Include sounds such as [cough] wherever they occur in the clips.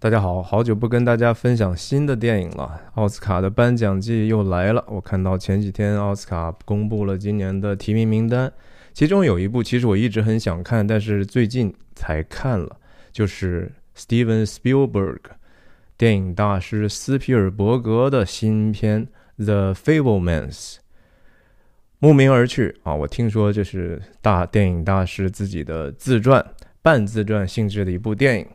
大家好，好久不跟大家分享新的电影了。奥斯卡的颁奖季又来了，我看到前几天奥斯卡公布了今年的提名名单，其中有一部其实我一直很想看，但是最近才看了，就是 Steven Spielberg 电影大师斯皮尔伯格的新片《The Fablemans》。慕名而去啊！我听说这是大电影大师自己的自传、半自传性质的一部电影，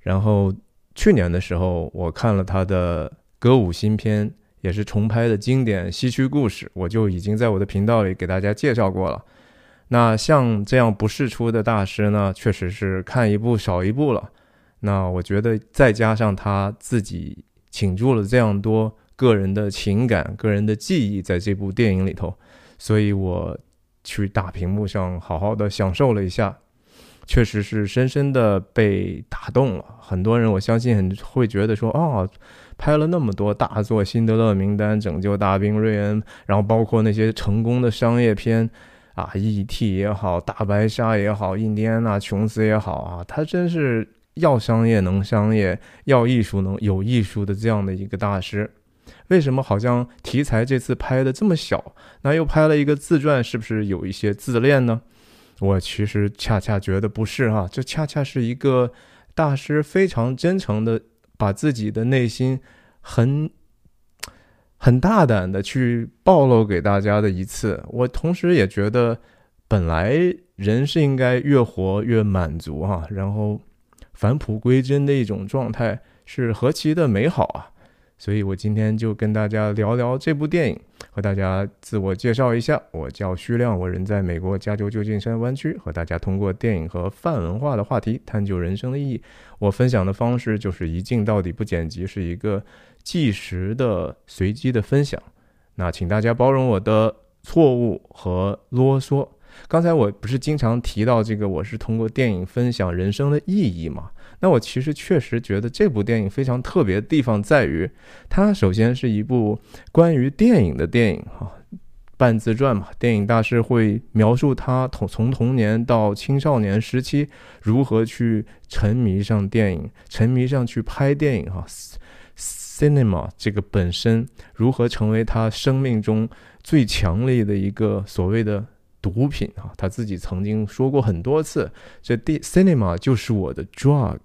然后。去年的时候，我看了他的歌舞新片，也是重拍的经典西区故事，我就已经在我的频道里给大家介绍过了。那像这样不世出的大师呢，确实是看一部少一部了。那我觉得再加上他自己倾注了这样多个人的情感、个人的记忆在这部电影里头，所以我去大屏幕上好好的享受了一下。确实是深深的被打动了，很多人我相信很会觉得说，哦，拍了那么多大作，《辛德勒名单》、《拯救大兵瑞恩》，然后包括那些成功的商业片，啊，《E.T.》也好，《大白鲨》也好，《印第安纳琼斯》也好啊，他真是要商业能商业，要艺术能有艺术的这样的一个大师。为什么好像题材这次拍的这么小？那又拍了一个自传，是不是有一些自恋呢？我其实恰恰觉得不是哈，这恰恰是一个大师非常真诚的把自己的内心很很大胆的去暴露给大家的一次。我同时也觉得，本来人是应该越活越满足哈，然后返璞归真的一种状态是何其的美好啊！所以我今天就跟大家聊聊这部电影，和大家自我介绍一下。我叫徐亮，我人在美国加州旧金山湾区，和大家通过电影和泛文化的话题探究人生的意义。我分享的方式就是一镜到底不剪辑，是一个即时的随机的分享。那请大家包容我的错误和啰嗦。刚才我不是经常提到这个，我是通过电影分享人生的意义嘛？那我其实确实觉得这部电影非常特别的地方在于，它首先是一部关于电影的电影哈，半自传嘛。电影大师会描述他从从童年到青少年时期如何去沉迷上电影，沉迷上去拍电影哈，cinema 这个本身如何成为他生命中最强烈的一个所谓的。毒品啊，他自己曾经说过很多次，这第 cinema 就是我的 drug，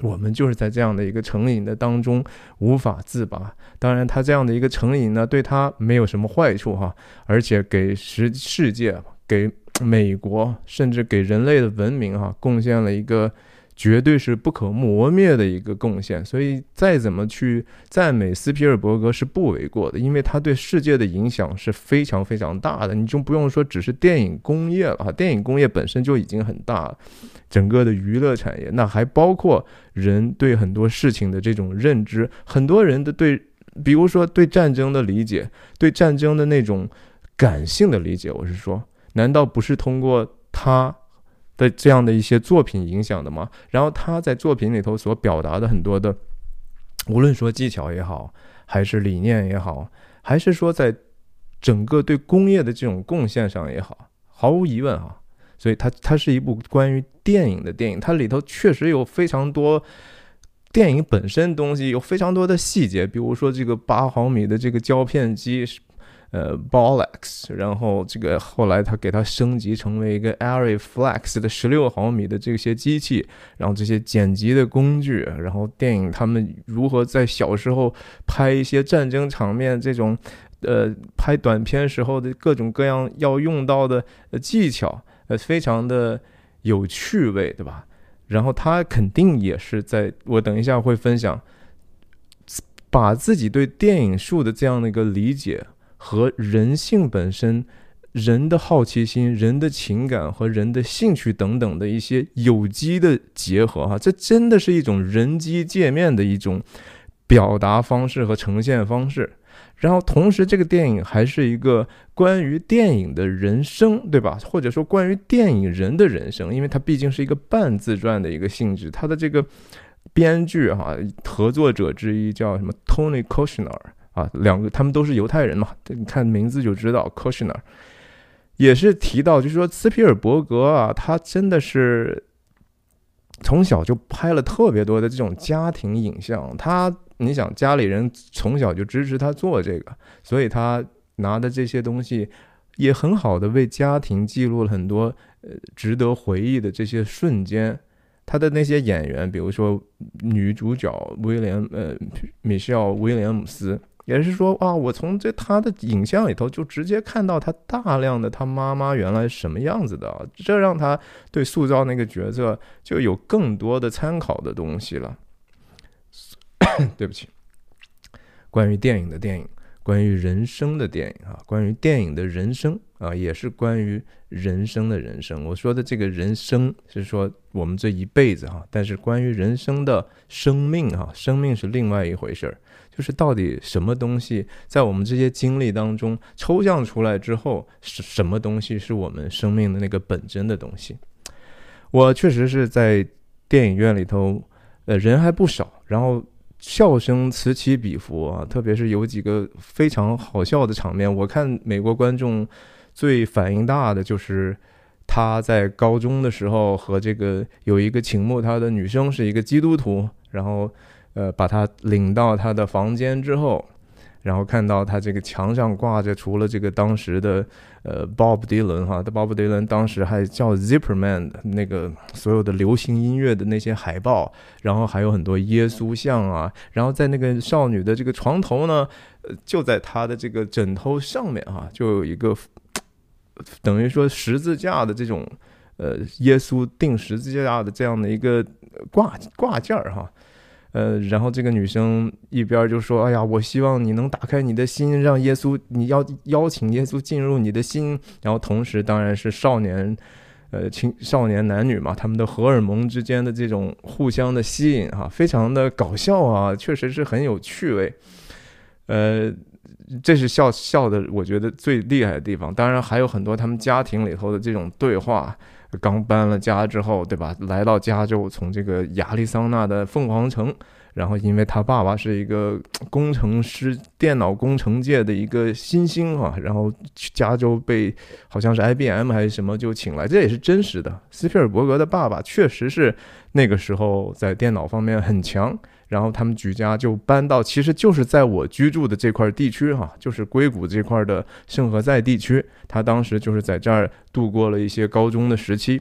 我们就是在这样的一个成瘾的当中无法自拔。当然，他这样的一个成瘾呢，对他没有什么坏处哈，而且给世世界、给美国，甚至给人类的文明哈，贡献了一个。绝对是不可磨灭的一个贡献，所以再怎么去赞美斯皮尔伯格是不为过的，因为他对世界的影响是非常非常大的。你就不用说只是电影工业了哈，电影工业本身就已经很大了，整个的娱乐产业，那还包括人对很多事情的这种认知，很多人的对，比如说对战争的理解，对战争的那种感性的理解，我是说，难道不是通过他？的这样的一些作品影响的吗？然后他在作品里头所表达的很多的，无论说技巧也好，还是理念也好，还是说在整个对工业的这种贡献上也好，毫无疑问哈。所以它它是一部关于电影的电影，它里头确实有非常多电影本身东西，有非常多的细节，比如说这个八毫米的这个胶片机。呃，Bolex，然后这个后来他给它升级成为一个 Ariflex 的十六毫米的这些机器，然后这些剪辑的工具，然后电影他们如何在小时候拍一些战争场面，这种呃拍短片时候的各种各样要用到的技巧，呃，非常的有趣味，对吧？然后他肯定也是在我等一下会分享，把自己对电影术的这样的一个理解。和人性本身、人的好奇心、人的情感和人的兴趣等等的一些有机的结合，哈，这真的是一种人机界面的一种表达方式和呈现方式。然后，同时这个电影还是一个关于电影的人生，对吧？或者说关于电影人的人生，因为它毕竟是一个半自传的一个性质。它的这个编剧哈，合作者之一叫什么？Tony Kushner。啊，两个他们都是犹太人嘛，你看名字就知道。k o s h n e r 也是提到，就是说斯皮尔伯格啊，他真的是从小就拍了特别多的这种家庭影像。他，你想家里人从小就支持他做这个，所以他拿的这些东西也很好的为家庭记录了很多呃值得回忆的这些瞬间。他的那些演员，比如说女主角威廉呃米歇尔威廉姆斯。也是说啊，我从这他的影像里头就直接看到他大量的他妈妈原来什么样子的，这让他对塑造那个角色就有更多的参考的东西了。[coughs] 对不起，关于电影的电影，关于人生的电影啊，关于电影的人生啊，也是关于人生的人生。我说的这个人生是说我们这一辈子哈，但是关于人生的生命哈，生命是另外一回事儿。就是到底什么东西在我们这些经历当中抽象出来之后，是什么东西是我们生命的那个本真的东西？我确实是在电影院里头，呃，人还不少，然后笑声此起彼伏啊，特别是有几个非常好笑的场面。我看美国观众最反应大的就是他在高中的时候和这个有一个情慕他的女生是一个基督徒，然后。呃，把他领到他的房间之后，然后看到他这个墙上挂着除了这个当时的呃 Bob Dylan 哈，Bob Dylan 当时还叫 Zipperman 那个所有的流行音乐的那些海报，然后还有很多耶稣像啊，然后在那个少女的这个床头呢，呃，就在她的这个枕头上面哈，就有一个等于说十字架的这种呃耶稣钉十字架的这样的一个挂挂件儿哈。呃，然后这个女生一边就说：“哎呀，我希望你能打开你的心，让耶稣，你要邀请耶稣进入你的心。”然后同时，当然是少年，呃，青少年男女嘛，他们的荷尔蒙之间的这种互相的吸引啊，非常的搞笑啊，确实是很有趣味。呃，这是笑笑的，我觉得最厉害的地方。当然还有很多他们家庭里头的这种对话。刚搬了家之后，对吧？来到加州，从这个亚利桑那的凤凰城，然后因为他爸爸是一个工程师，电脑工程界的一个新星哈，然后加州被好像是 IBM 还是什么就请来，这也是真实的。斯皮尔伯格的爸爸确实是那个时候在电脑方面很强。然后他们举家就搬到，其实就是在我居住的这块地区哈，就是硅谷这块的圣何塞地区。他当时就是在这儿度过了一些高中的时期。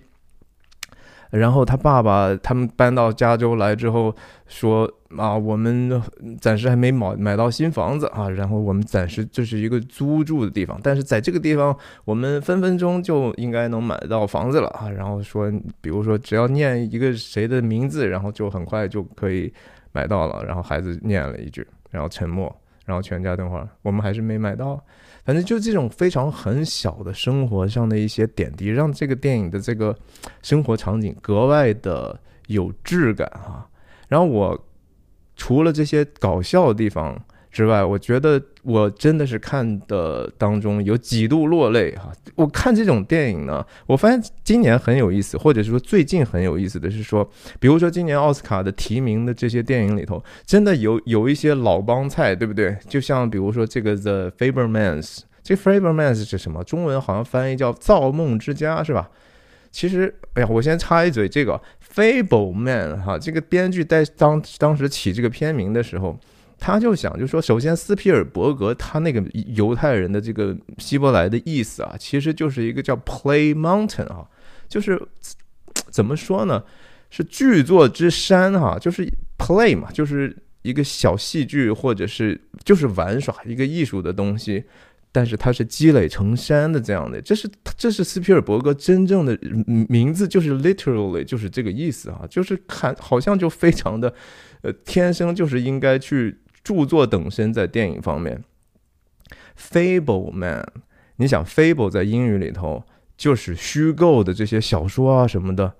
然后他爸爸他们搬到加州来之后说啊，我们暂时还没买买到新房子啊，然后我们暂时这是一个租住的地方，但是在这个地方我们分分钟就应该能买到房子了啊。然后说，比如说只要念一个谁的名字，然后就很快就可以。买到了，然后孩子念了一句，然后沉默，然后全家等会儿，我们还是没买到。反正就这种非常很小的生活上的一些点滴，让这个电影的这个生活场景格外的有质感啊。然后我除了这些搞笑的地方。之外，我觉得我真的是看的当中有几度落泪哈。我看这种电影呢，我发现今年很有意思，或者是说最近很有意思的是说，比如说今年奥斯卡的提名的这些电影里头，真的有有一些老帮菜，对不对？就像比如说这个《The Fabermans》，这《Fabermans》是什么？中文好像翻译叫《造梦之家》，是吧？其实，哎呀，我先插一嘴，这个《Fableman》哈，这个编剧在当当时起这个片名的时候。他就想，就说，首先，斯皮尔伯格他那个犹太人的这个希伯来的意思啊，其实就是一个叫 Play Mountain 啊，就是怎么说呢，是剧作之山哈，就是 Play 嘛，就是一个小戏剧或者是就是玩耍一个艺术的东西，但是它是积累成山的这样的，这是这是斯皮尔伯格真正的名字，就是 literally 就是这个意思啊，就是看好像就非常的呃，天生就是应该去。著作等身在电影方面，Fable Man，你想 Fable 在英语里头就是虚构的这些小说啊什么的，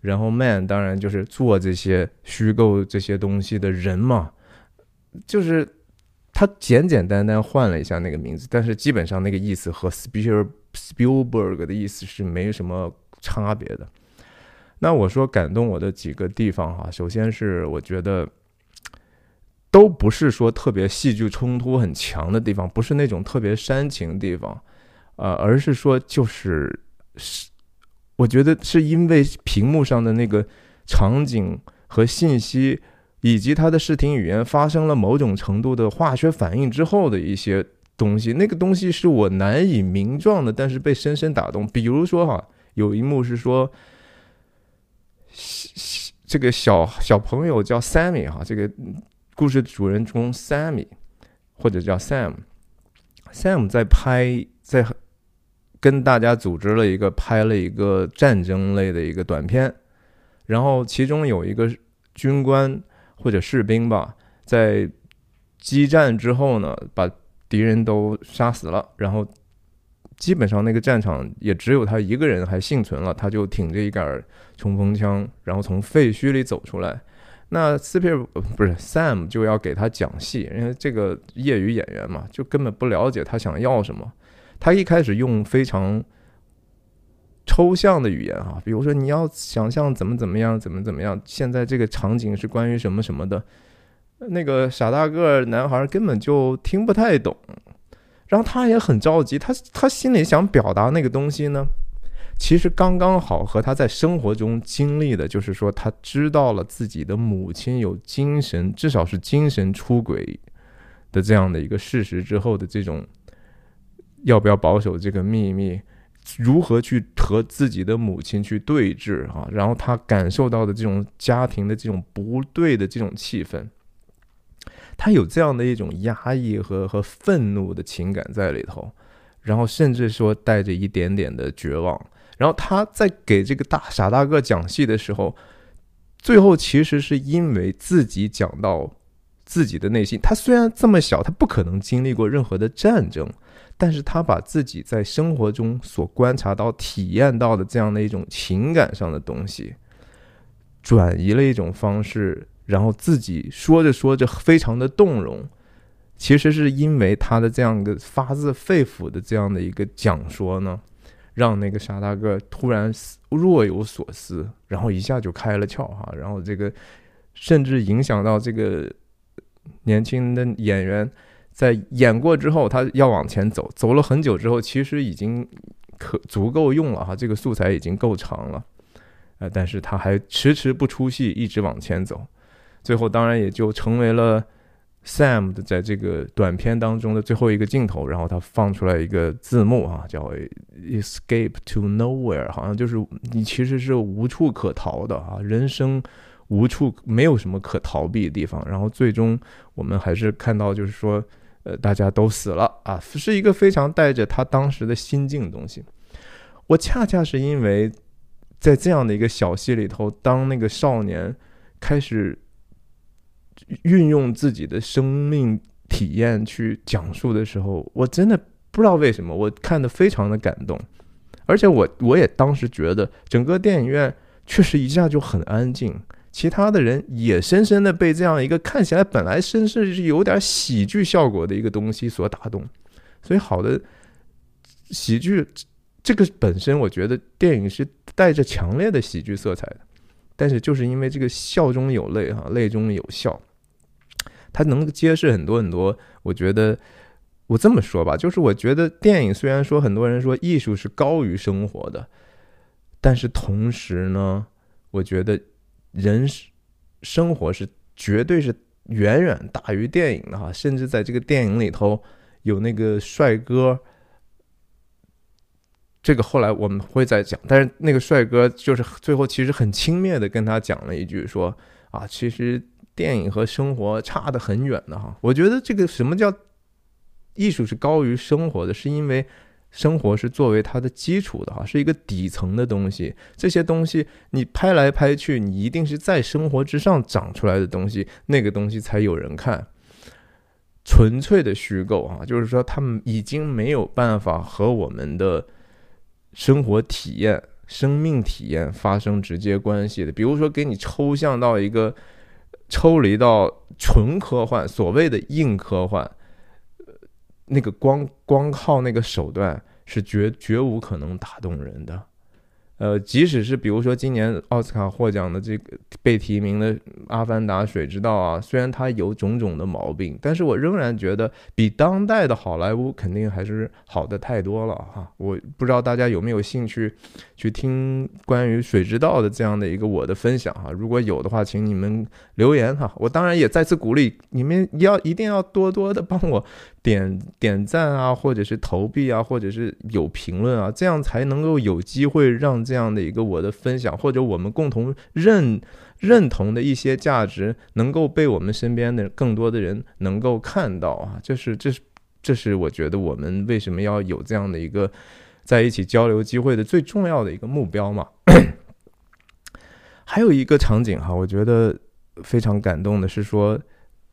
然后 Man 当然就是做这些虚构这些东西的人嘛，就是他简简单单换了一下那个名字，但是基本上那个意思和 Spiel Spielberg 的意思是没什么差别的。那我说感动我的几个地方哈，首先是我觉得。都不是说特别戏剧冲突很强的地方，不是那种特别煽情的地方，呃，而是说就是是，我觉得是因为屏幕上的那个场景和信息，以及他的视听语言发生了某种程度的化学反应之后的一些东西。那个东西是我难以名状的，但是被深深打动。比如说哈，有一幕是说，这个小小朋友叫 Sammy 哈，这个故事主人公 Sammy 或者叫 Sam，Sam 在拍在。跟大家组织了一个拍了一个战争类的一个短片，然后其中有一个军官或者士兵吧，在激战之后呢，把敌人都杀死了，然后基本上那个战场也只有他一个人还幸存了，他就挺着一杆冲锋枪，然后从废墟里走出来。那斯皮尔不是 Sam 就要给他讲戏，因为这个业余演员嘛，就根本不了解他想要什么。他一开始用非常抽象的语言哈，比如说你要想象怎么怎么样，怎么怎么样。现在这个场景是关于什么什么的，那个傻大个男孩根本就听不太懂，然后他也很着急，他他心里想表达那个东西呢，其实刚刚好和他在生活中经历的，就是说他知道了自己的母亲有精神，至少是精神出轨的这样的一个事实之后的这种。要不要保守这个秘密？如何去和自己的母亲去对峙啊？然后他感受到的这种家庭的这种不对的这种气氛，他有这样的一种压抑和和愤怒的情感在里头，然后甚至说带着一点点的绝望。然后他在给这个大傻大个讲戏的时候，最后其实是因为自己讲到自己的内心。他虽然这么小，他不可能经历过任何的战争。但是他把自己在生活中所观察到、体验到的这样的一种情感上的东西，转移了一种方式，然后自己说着说着非常的动容。其实是因为他的这样一个发自肺腑的这样的一个讲说呢，让那个傻大个突然若有所思，然后一下就开了窍哈。然后这个甚至影响到这个年轻的演员。在演过之后，他要往前走，走了很久之后，其实已经可足够用了哈，这个素材已经够长了，呃，但是他还迟迟不出戏，一直往前走，最后当然也就成为了 Sam 的在这个短片当中的最后一个镜头，然后他放出来一个字幕啊，叫 Escape to Nowhere，好像就是你其实是无处可逃的啊，人生无处没有什么可逃避的地方，然后最终我们还是看到就是说。呃，大家都死了啊，是一个非常带着他当时的心境的东西。我恰恰是因为在这样的一个小戏里头，当那个少年开始运用自己的生命体验去讲述的时候，我真的不知道为什么，我看的非常的感动，而且我我也当时觉得整个电影院确实一下就很安静。其他的人也深深的被这样一个看起来本来甚至是有点喜剧效果的一个东西所打动，所以好的喜剧这个本身，我觉得电影是带着强烈的喜剧色彩的，但是就是因为这个笑中有泪哈，泪中有笑，它能揭示很多很多。我觉得我这么说吧，就是我觉得电影虽然说很多人说艺术是高于生活的，但是同时呢，我觉得。人生活是绝对是远远大于电影的哈，甚至在这个电影里头有那个帅哥，这个后来我们会再讲。但是那个帅哥就是最后其实很轻蔑的跟他讲了一句说啊，其实电影和生活差得很远的哈。我觉得这个什么叫艺术是高于生活的，是因为。生活是作为它的基础的哈，是一个底层的东西。这些东西你拍来拍去，你一定是在生活之上长出来的东西，那个东西才有人看。纯粹的虚构啊，就是说他们已经没有办法和我们的生活体验、生命体验发生直接关系的。比如说，给你抽象到一个抽离到纯科幻，所谓的硬科幻。呃那个光光靠那个手段是绝绝无可能打动人的，呃，即使是比如说今年奥斯卡获奖的这个被提名的阿凡达》《水之道》啊，虽然它有种种的毛病，但是我仍然觉得比当代的好莱坞肯定还是好的太多了哈。我不知道大家有没有兴趣去听关于《水之道》的这样的一个我的分享哈。如果有的话，请你们留言哈。我当然也再次鼓励你们要一定要多多的帮我点 [laughs] 点赞啊，或者是投币啊，或者是有评论啊，这样才能够有机会让这样的一个我的分享或者我们共同认。认同的一些价值能够被我们身边的更多的人能够看到啊，这是这是这是我觉得我们为什么要有这样的一个在一起交流机会的最重要的一个目标嘛。[coughs] 还有一个场景哈，我觉得非常感动的是说，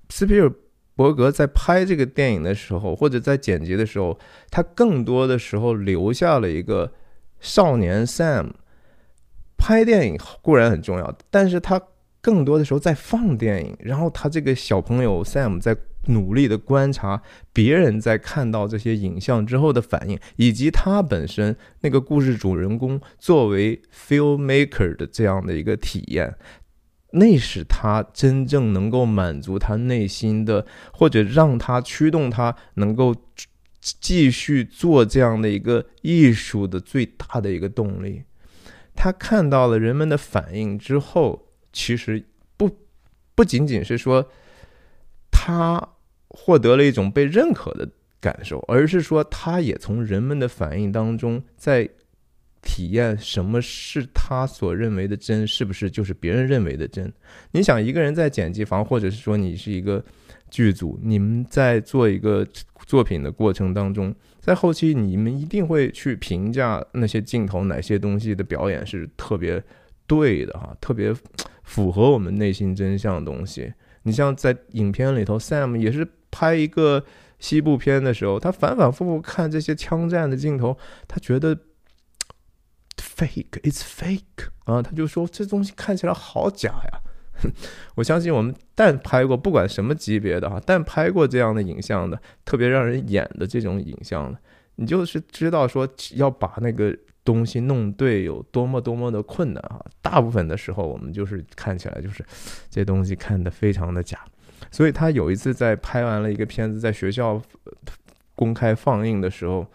斯皮尔伯格在拍这个电影的时候，或者在剪辑的时候，他更多的时候留下了一个少年 Sam。拍电影固然很重要，但是他更多的时候在放电影，然后他这个小朋友 Sam 在努力的观察别人在看到这些影像之后的反应，以及他本身那个故事主人公作为 filmmaker 的这样的一个体验，那是他真正能够满足他内心的，或者让他驱动他能够继续做这样的一个艺术的最大的一个动力。他看到了人们的反应之后，其实不不仅仅是说他获得了一种被认可的感受，而是说他也从人们的反应当中在体验什么是他所认为的真，是不是就是别人认为的真？你想，一个人在剪辑房，或者是说你是一个剧组，你们在做一个作品的过程当中。在后期，你们一定会去评价那些镜头哪些东西的表演是特别对的哈，特别符合我们内心真相的东西。你像在影片里头，Sam 也是拍一个西部片的时候，他反反复复看这些枪战的镜头，他觉得 fake，it's fake 啊，他就说这东西看起来好假呀。[laughs] 我相信我们但拍过不管什么级别的哈，但拍过这样的影像的，特别让人演的这种影像的，你就是知道说要把那个东西弄对有多么多么的困难啊。大部分的时候我们就是看起来就是这东西看的非常的假，所以他有一次在拍完了一个片子在学校公开放映的时候。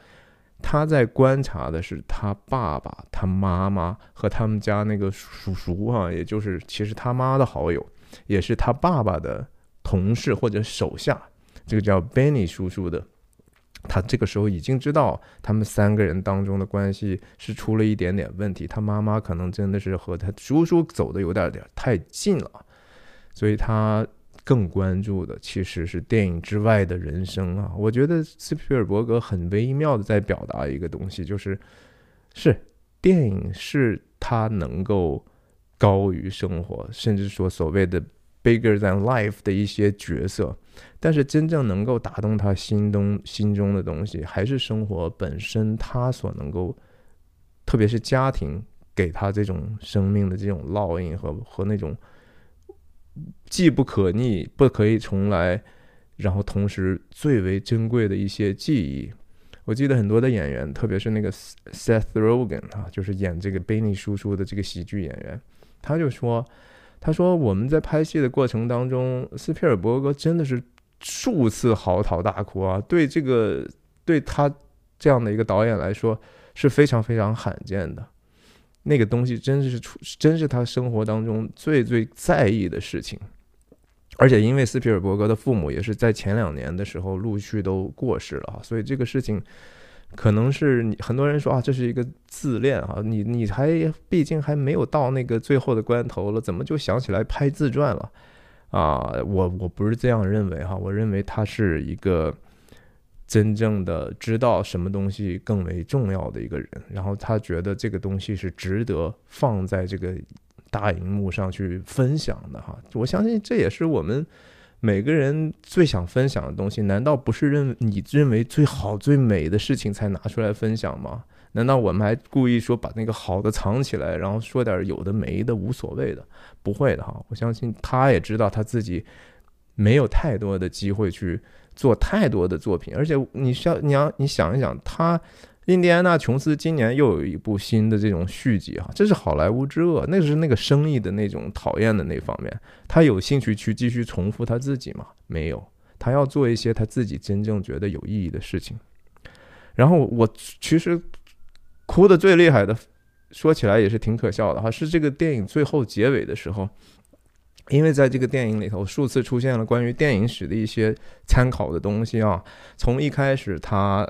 他在观察的是他爸爸、他妈妈和他们家那个叔叔啊，也就是其实他妈的好友，也是他爸爸的同事或者手下，这个叫 Benny 叔叔的。他这个时候已经知道他们三个人当中的关系是出了一点点问题，他妈妈可能真的是和他叔叔走的有点点太近了，所以他。更关注的其实是电影之外的人生啊！我觉得斯皮尔伯格很微妙的在表达一个东西，就是是电影是他能够高于生活，甚至说所谓的 bigger than life 的一些角色，但是真正能够打动他心中心中的东西，还是生活本身，他所能够，特别是家庭给他这种生命的这种烙印和和那种。既不可逆，不可以重来，然后同时最为珍贵的一些记忆。我记得很多的演员，特别是那个 Seth Rogen 啊，就是演这个 Benny 叔叔的这个喜剧演员，他就说：“他说我们在拍戏的过程当中，斯皮尔伯格真的是数次嚎啕大哭啊！对这个对他这样的一个导演来说是非常非常罕见的。”那个东西真是出，真是他生活当中最最在意的事情，而且因为斯皮尔伯格的父母也是在前两年的时候陆续都过世了哈，所以这个事情可能是你很多人说啊，这是一个自恋哈，你你还毕竟还没有到那个最后的关头了，怎么就想起来拍自传了啊？我我不是这样认为哈，我认为他是一个。真正的知道什么东西更为重要的一个人，然后他觉得这个东西是值得放在这个大荧幕上去分享的哈。我相信这也是我们每个人最想分享的东西。难道不是认你认为最好最美的事情才拿出来分享吗？难道我们还故意说把那个好的藏起来，然后说点有的没的无所谓的？不会的哈。我相信他也知道他自己没有太多的机会去。做太多的作品，而且你需要你要你想一想，他印第安纳琼斯今年又有一部新的这种续集啊，这是好莱坞之恶，那是那个生意的那种讨厌的那方面。他有兴趣去继续重复他自己吗？没有，他要做一些他自己真正觉得有意义的事情。然后我其实哭的最厉害的，说起来也是挺可笑的哈，是这个电影最后结尾的时候，因为在这个电影里头数次出现了关于电影史的一些参考的东西啊，从一开始他。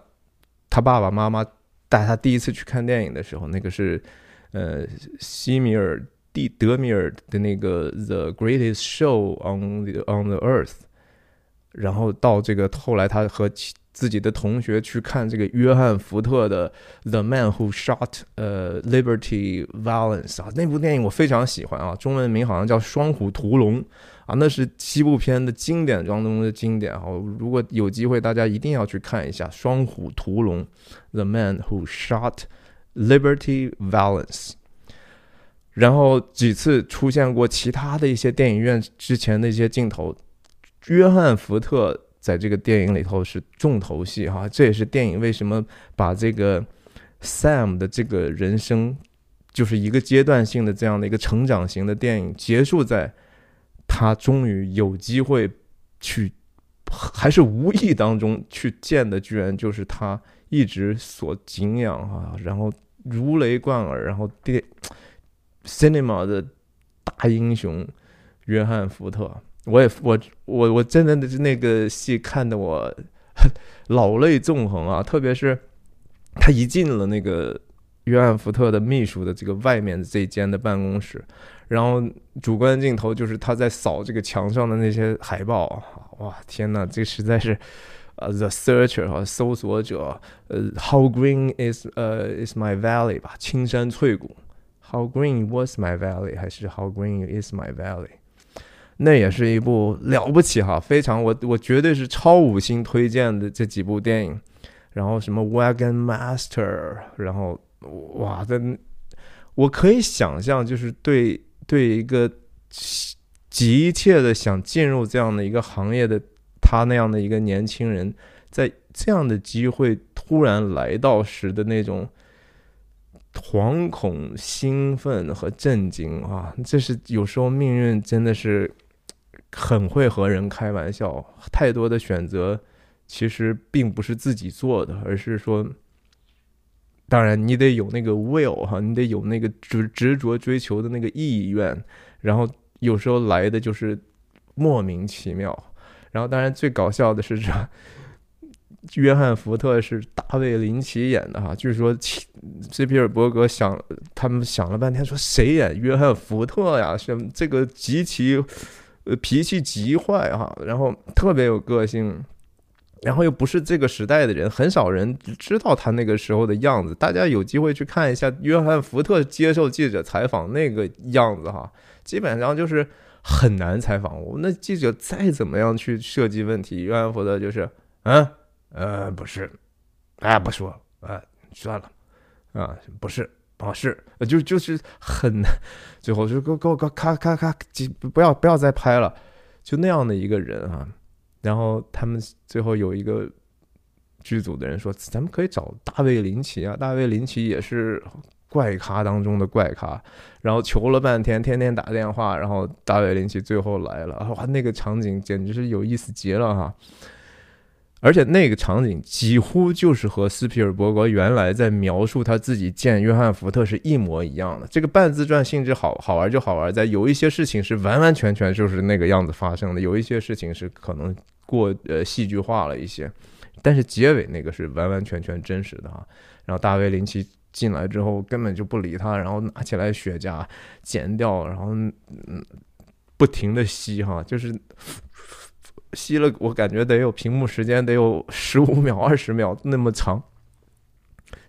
他爸爸妈妈带他第一次去看电影的时候，那个是呃西米尔蒂德米尔的那个《The Greatest Show on the on the Earth》，然后到这个后来他和自己的同学去看这个约翰福特的《The Man Who Shot 呃 Liberty Valance》啊，那部电影我非常喜欢啊，中文名好像叫《双虎屠龙》。啊，那是西部片的经典当中的经典啊！如果有机会，大家一定要去看一下《双虎屠龙》（The Man Who Shot Liberty Valance）。然后几次出现过其他的一些电影院之前的一些镜头，约翰·福特在这个电影里头是重头戏哈，这也是电影为什么把这个 Sam 的这个人生就是一个阶段性的这样的一个成长型的电影结束在。他终于有机会去，还是无意当中去见的，居然就是他一直所敬仰啊，然后如雷贯耳，然后电 cinema 的大英雄约翰福特，我也我我我真的那个戏看得我 [laughs] 老泪纵横啊，特别是他一进了那个约翰福特的秘书的这个外面的这间的办公室。然后主观镜头就是他在扫这个墙上的那些海报，哇，天呐，这实在是，呃，The Searcher 哈，搜索者，呃，How green is 呃 is my valley 吧，青山翠谷，How green was my valley 还是 How green is my valley？那也是一部了不起哈，非常我我绝对是超五星推荐的这几部电影，然后什么 Wagon Master，然后哇，这我可以想象就是对。对一个急切的想进入这样的一个行业的他那样的一个年轻人，在这样的机会突然来到时的那种惶恐、兴奋和震惊啊，这是有时候命运真的是很会和人开玩笑。太多的选择其实并不是自己做的，而是说。当然，你得有那个 will 哈，你得有那个执执着追求的那个意愿，然后有时候来的就是莫名其妙。然后，当然最搞笑的是这，约翰福特是大卫林奇演的哈，据说斯皮尔伯格想他们想了半天，说谁演约翰福特呀？是这个极其呃脾气极坏哈，然后特别有个性。然后又不是这个时代的人，很少人知道他那个时候的样子。大家有机会去看一下约翰·福特接受记者采访那个样子哈，基本上就是很难采访。我那记者再怎么样去设计问题，约翰·福特就是，嗯，呃，不是，哎，不说，哎，算了，啊，不是，啊，是，就就是很，最后就给给我咔咔咔，不不要不要再拍了，就那样的一个人啊。然后他们最后有一个剧组的人说：“咱们可以找大卫林奇啊，大卫林奇也是怪咖当中的怪咖。”然后求了半天，天天打电话，然后大卫林奇最后来了，哇，那个场景简直是有意思极了哈！而且那个场景几乎就是和斯皮尔伯格原来在描述他自己见约翰福特是一模一样的。这个半自传性质好好玩就好玩在有一些事情是完完全全就是那个样子发生的，有一些事情是可能过呃戏剧化了一些，但是结尾那个是完完全全真实的哈。然后大卫林奇进来之后根本就不理他，然后拿起来雪茄剪掉，然后嗯不停的吸哈，就是。吸了，我感觉得有屏幕时间得有十五秒、二十秒那么长，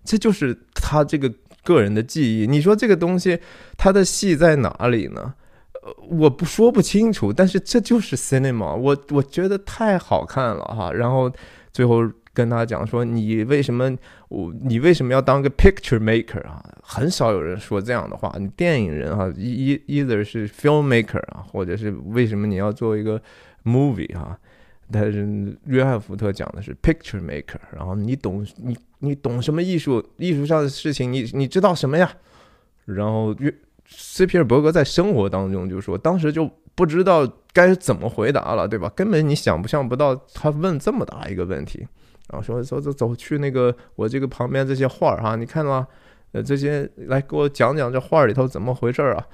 这就是他这个个人的记忆。你说这个东西，他的戏在哪里呢？呃，我不说不清楚，但是这就是 cinema，我我觉得太好看了哈。然后最后跟他讲说，你为什么我你为什么要当个 picture maker 啊？很少有人说这样的话。你电影人哈，一 either 是 filmmaker 啊，或者是为什么你要做一个。Movie 哈，但是约翰福特讲的是 picture maker，然后你懂你你懂什么艺术艺术上的事情，你你知道什么呀？然后约斯皮尔伯格在生活当中就说，当时就不知道该怎么回答了，对吧？根本你想不象不到他问这么大一个问题，然后说走走走去那个我这个旁边这些画儿哈，你看到吗？呃，这些来给我讲讲这画里头怎么回事啊？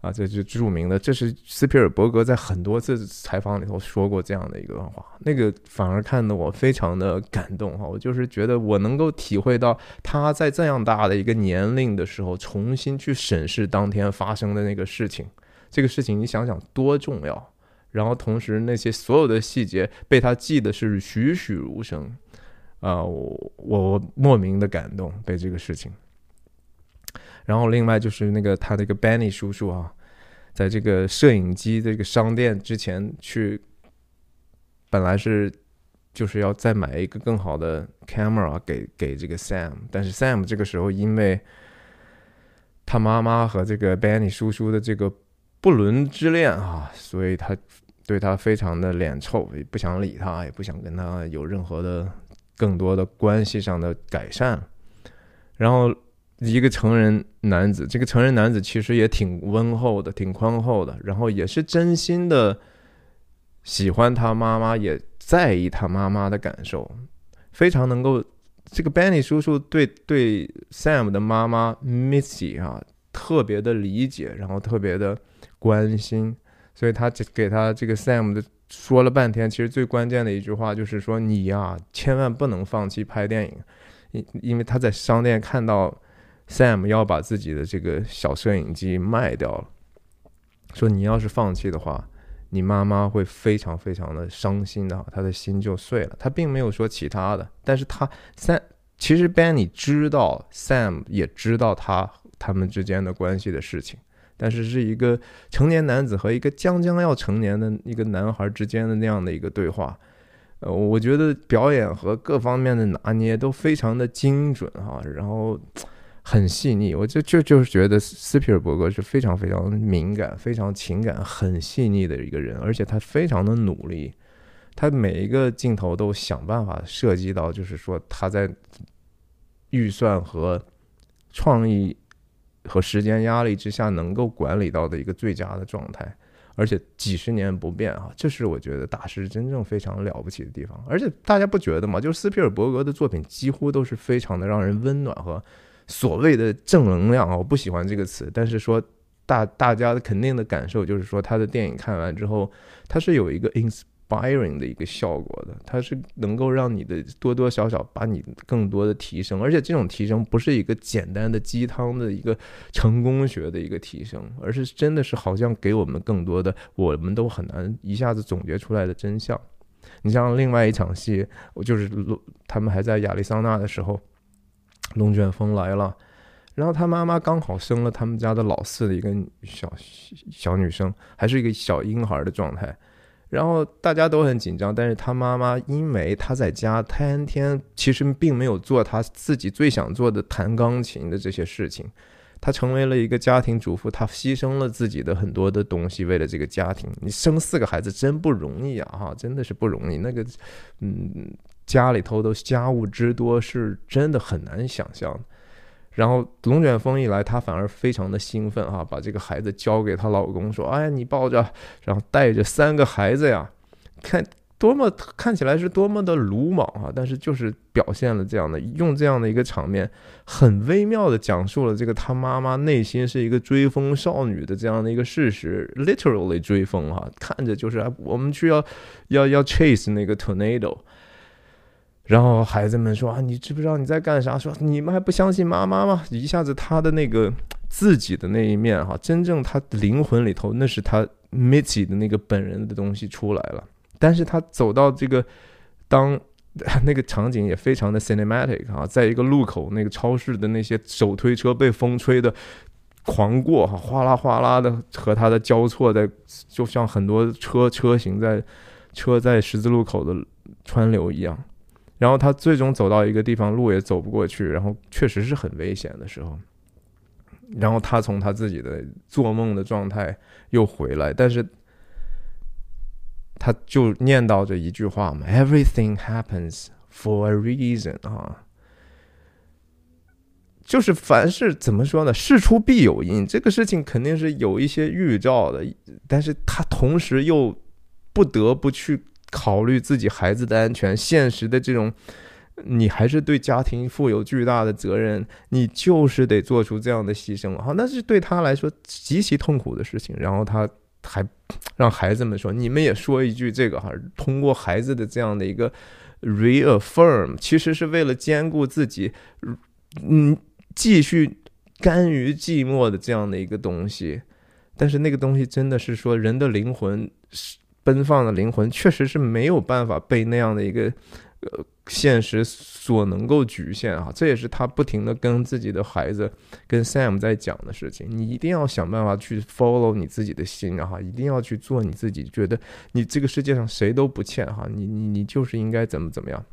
啊，这就著名的，这是斯皮尔伯格在很多次采访里头说过这样的一个话，那个反而看得我非常的感动哈，我就是觉得我能够体会到他在这样大的一个年龄的时候，重新去审视当天发生的那个事情，这个事情你想想多重要，然后同时那些所有的细节被他记得是栩栩如生，啊，我我莫名的感动被这个事情。然后另外就是那个他那个 Benny 叔叔啊，在这个摄影机这个商店之前去，本来是就是要再买一个更好的 camera 给给这个 Sam，但是 Sam 这个时候因为他妈妈和这个 Benny 叔叔的这个不伦之恋啊，所以他对他非常的脸臭，也不想理他，也不想跟他有任何的更多的关系上的改善，然后。一个成人男子，这个成人男子其实也挺温厚的，挺宽厚的，然后也是真心的喜欢他妈妈，也在意他妈妈的感受，非常能够。这个 Benny 叔叔对对 Sam 的妈妈 Missy 啊，特别的理解，然后特别的关心，所以他给他这个 Sam 的说了半天，其实最关键的一句话就是说：“你呀，千万不能放弃拍电影，因因为他在商店看到。” Sam 要把自己的这个小摄影机卖掉了，说你要是放弃的话，你妈妈会非常非常的伤心的，他的心就碎了。他并没有说其他的，但是他 Sam 其实 Benny 知道 Sam 也知道他他们之间的关系的事情，但是是一个成年男子和一个将将要成年的一个男孩之间的那样的一个对话，呃，我觉得表演和各方面的拿捏都非常的精准哈，然后。很细腻，我就就就是觉得斯皮尔伯格是非常非常敏感、非常情感很细腻的一个人，而且他非常的努力，他每一个镜头都想办法设计到，就是说他在预算和创意和时间压力之下能够管理到的一个最佳的状态，而且几十年不变啊，这是我觉得大师真正非常了不起的地方。而且大家不觉得吗？就是斯皮尔伯格的作品几乎都是非常的让人温暖和。所谓的正能量啊，我不喜欢这个词，但是说大大家的肯定的感受就是说，他的电影看完之后，它是有一个 inspiring 的一个效果的，它是能够让你的多多少少把你更多的提升，而且这种提升不是一个简单的鸡汤的一个成功学的一个提升，而是真的是好像给我们更多的我们都很难一下子总结出来的真相。你像另外一场戏，我就是他们还在亚利桑那的时候。龙卷风来了，然后他妈妈刚好生了他们家的老四的一个小小女生，还是一个小婴孩的状态，然后大家都很紧张，但是他妈妈因为他在家天天其实并没有做他自己最想做的弹钢琴的这些事情，他成为了一个家庭主妇，他牺牲了自己的很多的东西为了这个家庭。你生四个孩子真不容易啊，哈，真的是不容易。那个，嗯。家里头的家务之多是真的很难想象，然后龙卷风一来，她反而非常的兴奋啊，把这个孩子交给她老公，说：“哎，你抱着，然后带着三个孩子呀，看多么看起来是多么的鲁莽啊！但是就是表现了这样的，用这样的一个场面，很微妙的讲述了这个她妈妈内心是一个追风少女的这样的一个事实，literally 追风哈，看着就是我们去要要要 chase 那个 tornado。”然后孩子们说啊，你知不知道你在干啥？说你们还不相信妈妈吗？一下子他的那个自己的那一面哈，真正他灵魂里头那是他 m i t i 的那个本人的东西出来了。但是他走到这个当 [laughs] 那个场景也非常的 cinematic 啊，在一个路口那个超市的那些手推车被风吹的狂过哈，哗啦哗啦的和他的交错在，就像很多车车型在车在十字路口的川流一样。然后他最终走到一个地方，路也走不过去，然后确实是很危险的时候。然后他从他自己的做梦的状态又回来，但是他就念叨着一句话嘛：“Everything happens for a reason。”啊，就是凡事怎么说呢？事出必有因，这个事情肯定是有一些预兆的，但是他同时又不得不去考虑自己孩子的安全，现实的这种。你还是对家庭负有巨大的责任，你就是得做出这样的牺牲哈，那是对他来说极其痛苦的事情。然后他还让孩子们说：“你们也说一句这个哈。”通过孩子的这样的一个 reaffirm，其实是为了兼顾自己，嗯，继续甘于寂寞的这样的一个东西。但是那个东西真的是说，人的灵魂是奔放的灵魂，确实是没有办法被那样的一个。呃，现实所能够局限啊，这也是他不停的跟自己的孩子、跟 Sam 在讲的事情。你一定要想办法去 follow 你自己的心，然后一定要去做你自己觉得你这个世界上谁都不欠哈，你你你就是应该怎么怎么样。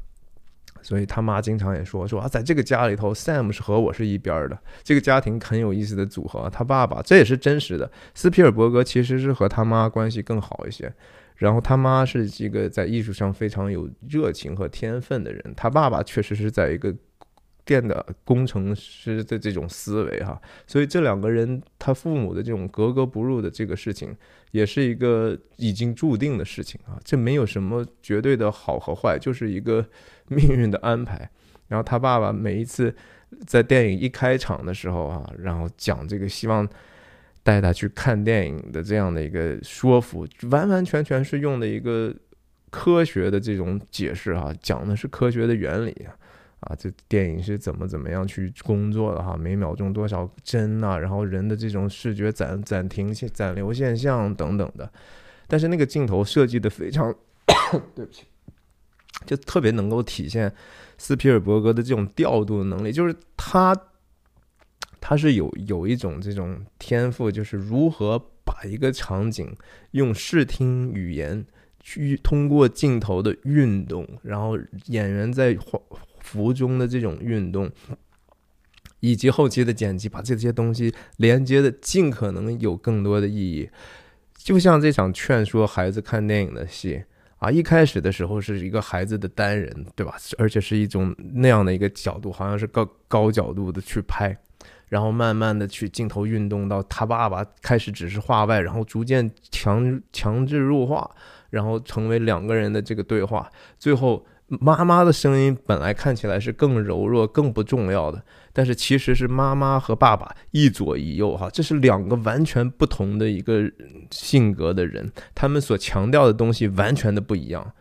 所以他妈经常也说说啊，在这个家里头，Sam 是和我是一边的。这个家庭很有意思的组合，他爸爸这也是真实的。斯皮尔伯格其实是和他妈关系更好一些。然后他妈是一个在艺术上非常有热情和天分的人，他爸爸确实是在一个电的工程师的这种思维哈，所以这两个人他父母的这种格格不入的这个事情，也是一个已经注定的事情啊，这没有什么绝对的好和坏，就是一个命运的安排。然后他爸爸每一次在电影一开场的时候啊，然后讲这个希望。带他去看电影的这样的一个说服，完完全全是用的一个科学的这种解释哈，讲的是科学的原理啊，这电影是怎么怎么样去工作的哈，每秒钟多少帧呐，然后人的这种视觉暂暂停现暂留现象等等的，但是那个镜头设计的非常，[coughs] 对不起，就特别能够体现斯皮尔伯格的这种调度的能力，就是他。他是有有一种这种天赋，就是如何把一个场景用视听语言去通过镜头的运动，然后演员在服中的这种运动，以及后期的剪辑，把这些东西连接的尽可能有更多的意义。就像这场劝说孩子看电影的戏啊，一开始的时候是一个孩子的单人，对吧？而且是一种那样的一个角度，好像是高高角度的去拍。然后慢慢的去镜头运动到他爸爸开始只是话外，然后逐渐强强制入画，然后成为两个人的这个对话。最后妈妈的声音本来看起来是更柔弱、更不重要的，但是其实是妈妈和爸爸一左一右哈，这是两个完全不同的一个性格的人，他们所强调的东西完全的不一样。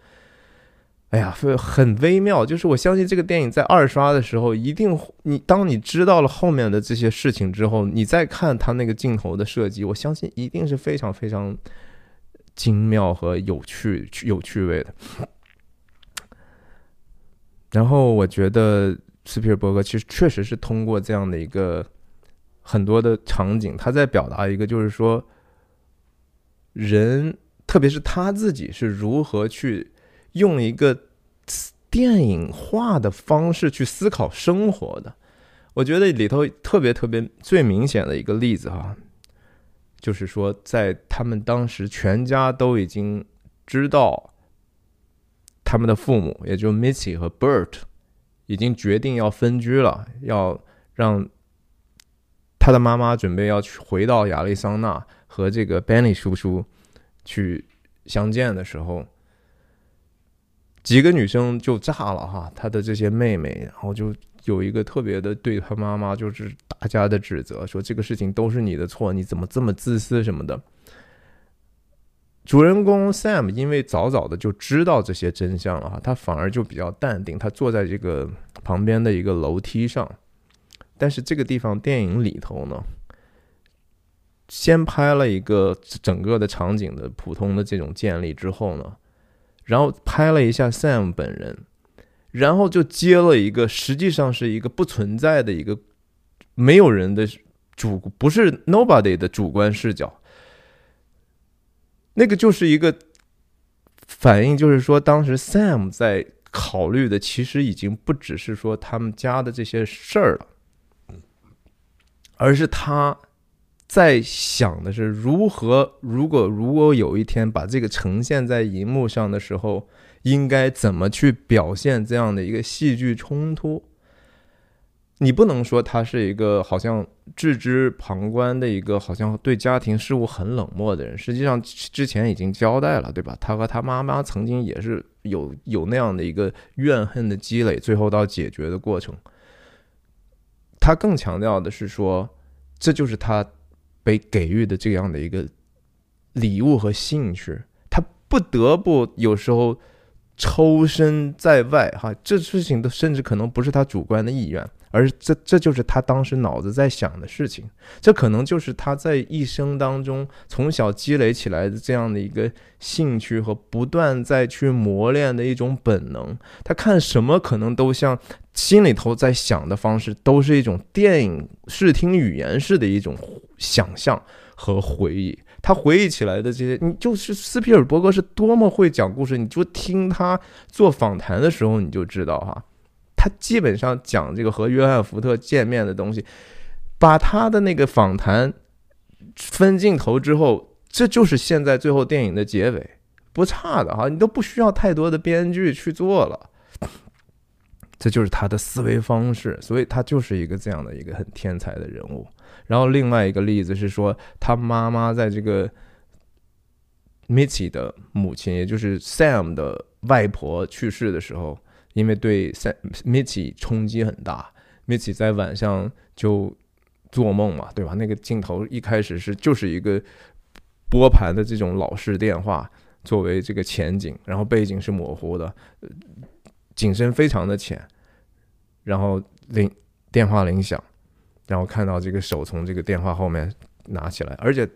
哎呀，很微妙。就是我相信这个电影在二刷的时候，一定你当你知道了后面的这些事情之后，你再看他那个镜头的设计，我相信一定是非常非常精妙和有趣、有趣味的。然后我觉得斯皮尔伯格其实确实是通过这样的一个很多的场景，他在表达一个，就是说人，特别是他自己是如何去。用一个电影化的方式去思考生活的，我觉得里头特别特别最明显的一个例子哈，就是说在他们当时全家都已经知道他们的父母，也就 Missy 和 Bert 已经决定要分居了，要让他的妈妈准备要去回到亚利桑那和这个 Benny 叔叔去相见的时候。几个女生就炸了哈，她的这些妹妹，然后就有一个特别的对她妈妈就是大家的指责，说这个事情都是你的错，你怎么这么自私什么的。主人公 Sam 因为早早的就知道这些真相了哈，他反而就比较淡定，他坐在这个旁边的一个楼梯上。但是这个地方电影里头呢，先拍了一个整个的场景的普通的这种建立之后呢。然后拍了一下 Sam 本人，然后就接了一个实际上是一个不存在的一个没有人的主，不是 Nobody 的主观视角。那个就是一个反应，就是说当时 Sam 在考虑的其实已经不只是说他们家的这些事儿了，而是他在想的是如何，如果如果有一天把这个呈现在荧幕上的时候，应该怎么去表现这样的一个戏剧冲突？你不能说他是一个好像置之旁观的一个，好像对家庭事务很冷漠的人。实际上之前已经交代了，对吧？他和他妈妈曾经也是有有那样的一个怨恨的积累，最后到解决的过程。他更强调的是说，这就是他被给予的这样的一个礼物和兴趣，他不得不有时候抽身在外，哈，这事情都甚至可能不是他主观的意愿。而这这就是他当时脑子在想的事情，这可能就是他在一生当中从小积累起来的这样的一个兴趣和不断再去磨练的一种本能。他看什么可能都像心里头在想的方式，都是一种电影视听语言式的一种想象和回忆。他回忆起来的这些，你就是斯皮尔伯格是多么会讲故事，你就听他做访谈的时候你就知道哈。他基本上讲这个和约翰福特见面的东西，把他的那个访谈分镜头之后，这就是现在最后电影的结尾，不差的哈，你都不需要太多的编剧去做了，这就是他的思维方式，所以他就是一个这样的一个很天才的人物。然后另外一个例子是说，他妈妈在这个 Mitzi 的母亲，也就是 Sam 的外婆去世的时候。因为对 Mitzi 冲击很大，Mitzi 在晚上就做梦嘛，对吧？那个镜头一开始是就是一个拨盘的这种老式电话作为这个前景，然后背景是模糊的，景深非常的浅，然后铃电话铃响，然后看到这个手从这个电话后面拿起来，而且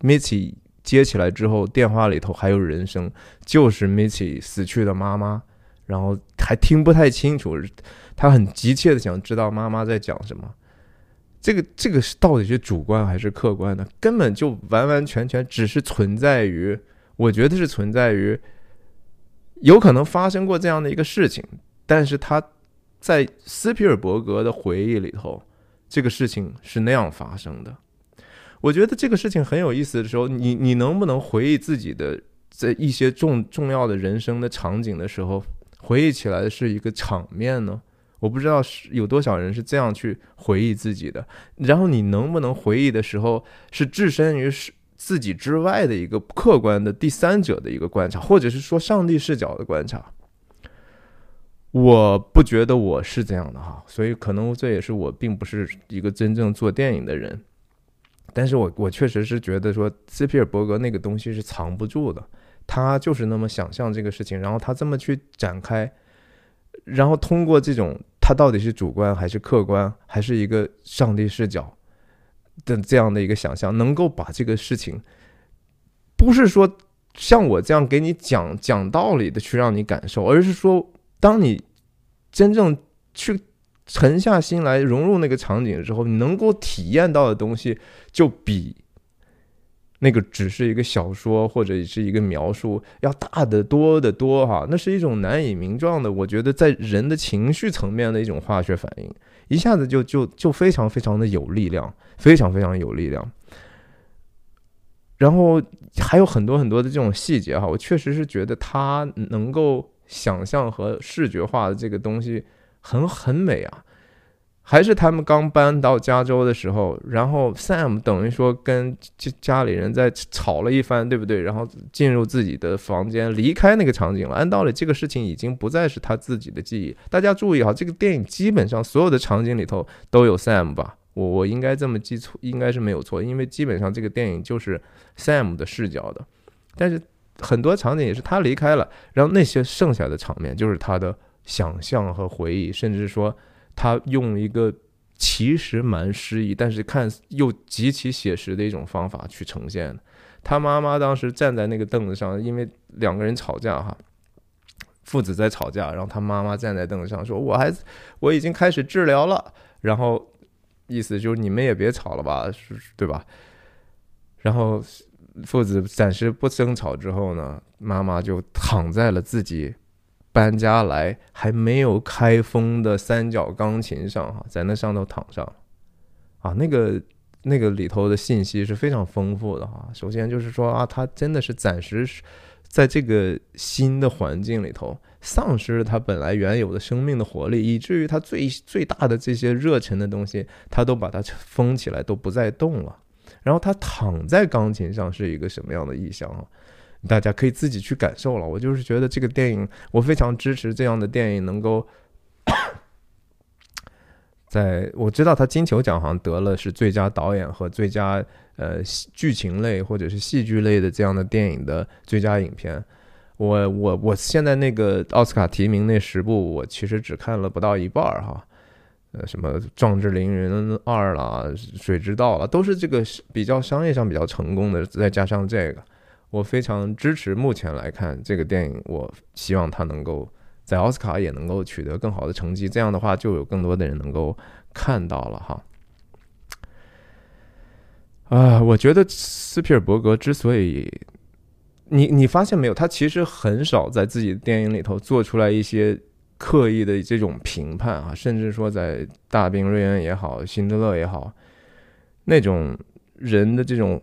Mitzi 接起来之后，电话里头还有人声，就是 Mitzi 死去的妈妈。然后还听不太清楚，他很急切的想知道妈妈在讲什么。这个这个是到底是主观还是客观的？根本就完完全全只是存在于，我觉得是存在于，有可能发生过这样的一个事情，但是他在斯皮尔伯格的回忆里头，这个事情是那样发生的。我觉得这个事情很有意思的时候，你你能不能回忆自己的在一些重重要的人生的场景的时候？回忆起来的是一个场面呢，我不知道是有多少人是这样去回忆自己的。然后你能不能回忆的时候是置身于是自己之外的一个客观的第三者的一个观察，或者是说上帝视角的观察？我不觉得我是这样的哈，所以可能这也是我并不是一个真正做电影的人。但是我我确实是觉得说斯皮尔伯格那个东西是藏不住的。他就是那么想象这个事情，然后他这么去展开，然后通过这种他到底是主观还是客观，还是一个上帝视角的这样的一个想象，能够把这个事情，不是说像我这样给你讲讲道理的去让你感受，而是说当你真正去沉下心来融入那个场景之后，你能够体验到的东西就比。那个只是一个小说或者是一个描述，要大得多得多哈。那是一种难以名状的，我觉得在人的情绪层面的一种化学反应，一下子就就就非常非常的有力量，非常非常有力量。然后还有很多很多的这种细节哈，我确实是觉得他能够想象和视觉化的这个东西很很美啊。还是他们刚搬到加州的时候，然后 Sam 等于说跟家家里人在吵了一番，对不对？然后进入自己的房间，离开那个场景了。按道理，这个事情已经不再是他自己的记忆。大家注意哈，这个电影基本上所有的场景里头都有 Sam 吧？我我应该这么记错，应该是没有错，因为基本上这个电影就是 Sam 的视角的。但是很多场景也是他离开了，然后那些剩下的场面就是他的想象和回忆，甚至说。他用一个其实蛮诗意，但是看又极其写实的一种方法去呈现。他妈妈当时站在那个凳子上，因为两个人吵架哈，父子在吵架，然后他妈妈站在凳子上说：“我还我已经开始治疗了。”然后意思就是你们也别吵了吧，对吧？然后父子暂时不争吵之后呢，妈妈就躺在了自己。搬家来还没有开封的三角钢琴上哈，在那上头躺上，啊，那个那个里头的信息是非常丰富的哈。首先就是说啊，他真的是暂时在这个新的环境里头丧失了他本来原有的生命的活力，以至于他最最大的这些热忱的东西，他都把它封起来，都不再动了。然后他躺在钢琴上是一个什么样的意象啊？大家可以自己去感受了。我就是觉得这个电影，我非常支持这样的电影能够。[coughs] 在我知道他金球奖好像得了是最佳导演和最佳呃剧情类或者是戏剧类的这样的电影的最佳影片。我我我现在那个奥斯卡提名那十部，我其实只看了不到一半儿哈。呃，什么《壮志凌云二》啦，《水之道》啦，都是这个比较商业上比较成功的。再加上这个，我非常支持。目前来看，这个电影，我希望它能够。在奥斯卡也能够取得更好的成绩，这样的话就有更多的人能够看到了哈。啊，我觉得斯皮尔伯格之所以，你你发现没有，他其实很少在自己的电影里头做出来一些刻意的这种评判啊，甚至说在《大兵瑞恩》也好，《辛德勒》也好，那种人的这种。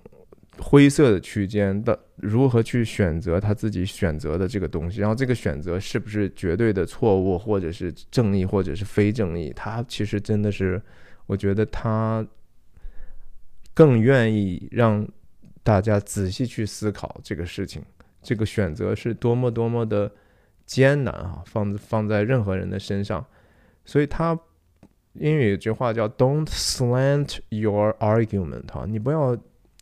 灰色的区间的如何去选择他自己选择的这个东西，然后这个选择是不是绝对的错误，或者是正义，或者是非正义？他其实真的是，我觉得他更愿意让大家仔细去思考这个事情，这个选择是多么多么的艰难啊！放放在任何人的身上，所以他英语有句话叫 “Don't slant your argument” 啊，你不要。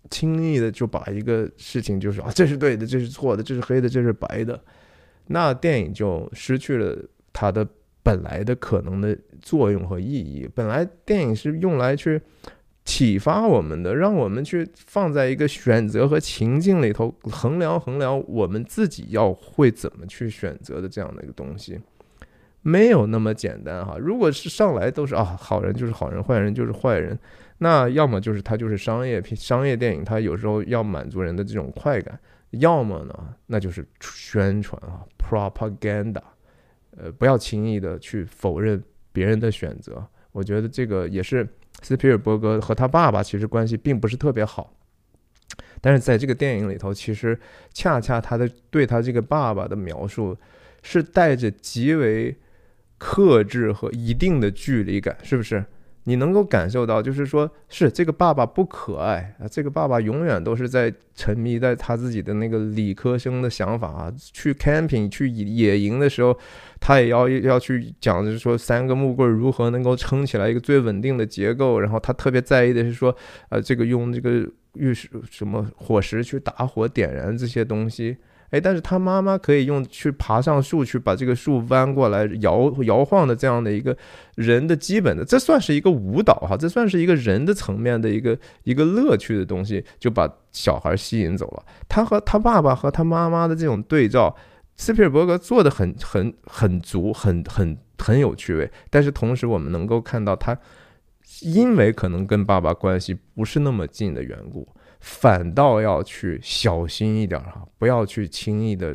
轻易的就把一个事情就是啊，这是对的，这是错的，这是黑的，这是白的，那电影就失去了它的本来的可能的作用和意义。本来电影是用来去启发我们的，让我们去放在一个选择和情境里头衡量衡量我们自己要会怎么去选择的这样的一个东西，没有那么简单哈。如果是上来都是啊，好人就是好人，坏人就是坏人。那要么就是他就是商业片、商业电影，他有时候要满足人的这种快感；要么呢，那就是宣传啊，propaganda。呃，不要轻易的去否认别人的选择。我觉得这个也是斯皮尔伯格和他爸爸其实关系并不是特别好，但是在这个电影里头，其实恰恰他的对他这个爸爸的描述是带着极为克制和一定的距离感，是不是？你能够感受到，就是说，是这个爸爸不可爱啊，这个爸爸永远都是在沉迷在他自己的那个理科生的想法啊。去 camping 去野营的时候，他也要要去讲，就是说三个木棍如何能够撑起来一个最稳定的结构。然后他特别在意的是说，呃，这个用这个玉石什么火石去打火点燃这些东西。哎，但是他妈妈可以用去爬上树去把这个树弯过来摇摇晃的这样的一个人的基本的，这算是一个舞蹈哈，这算是一个人的层面的一个一个乐趣的东西，就把小孩吸引走了。他和他爸爸和他妈妈的这种对照，斯皮尔伯格做的很很很足，很很很有趣味。但是同时我们能够看到他，因为可能跟爸爸关系不是那么近的缘故。反倒要去小心一点哈，不要去轻易的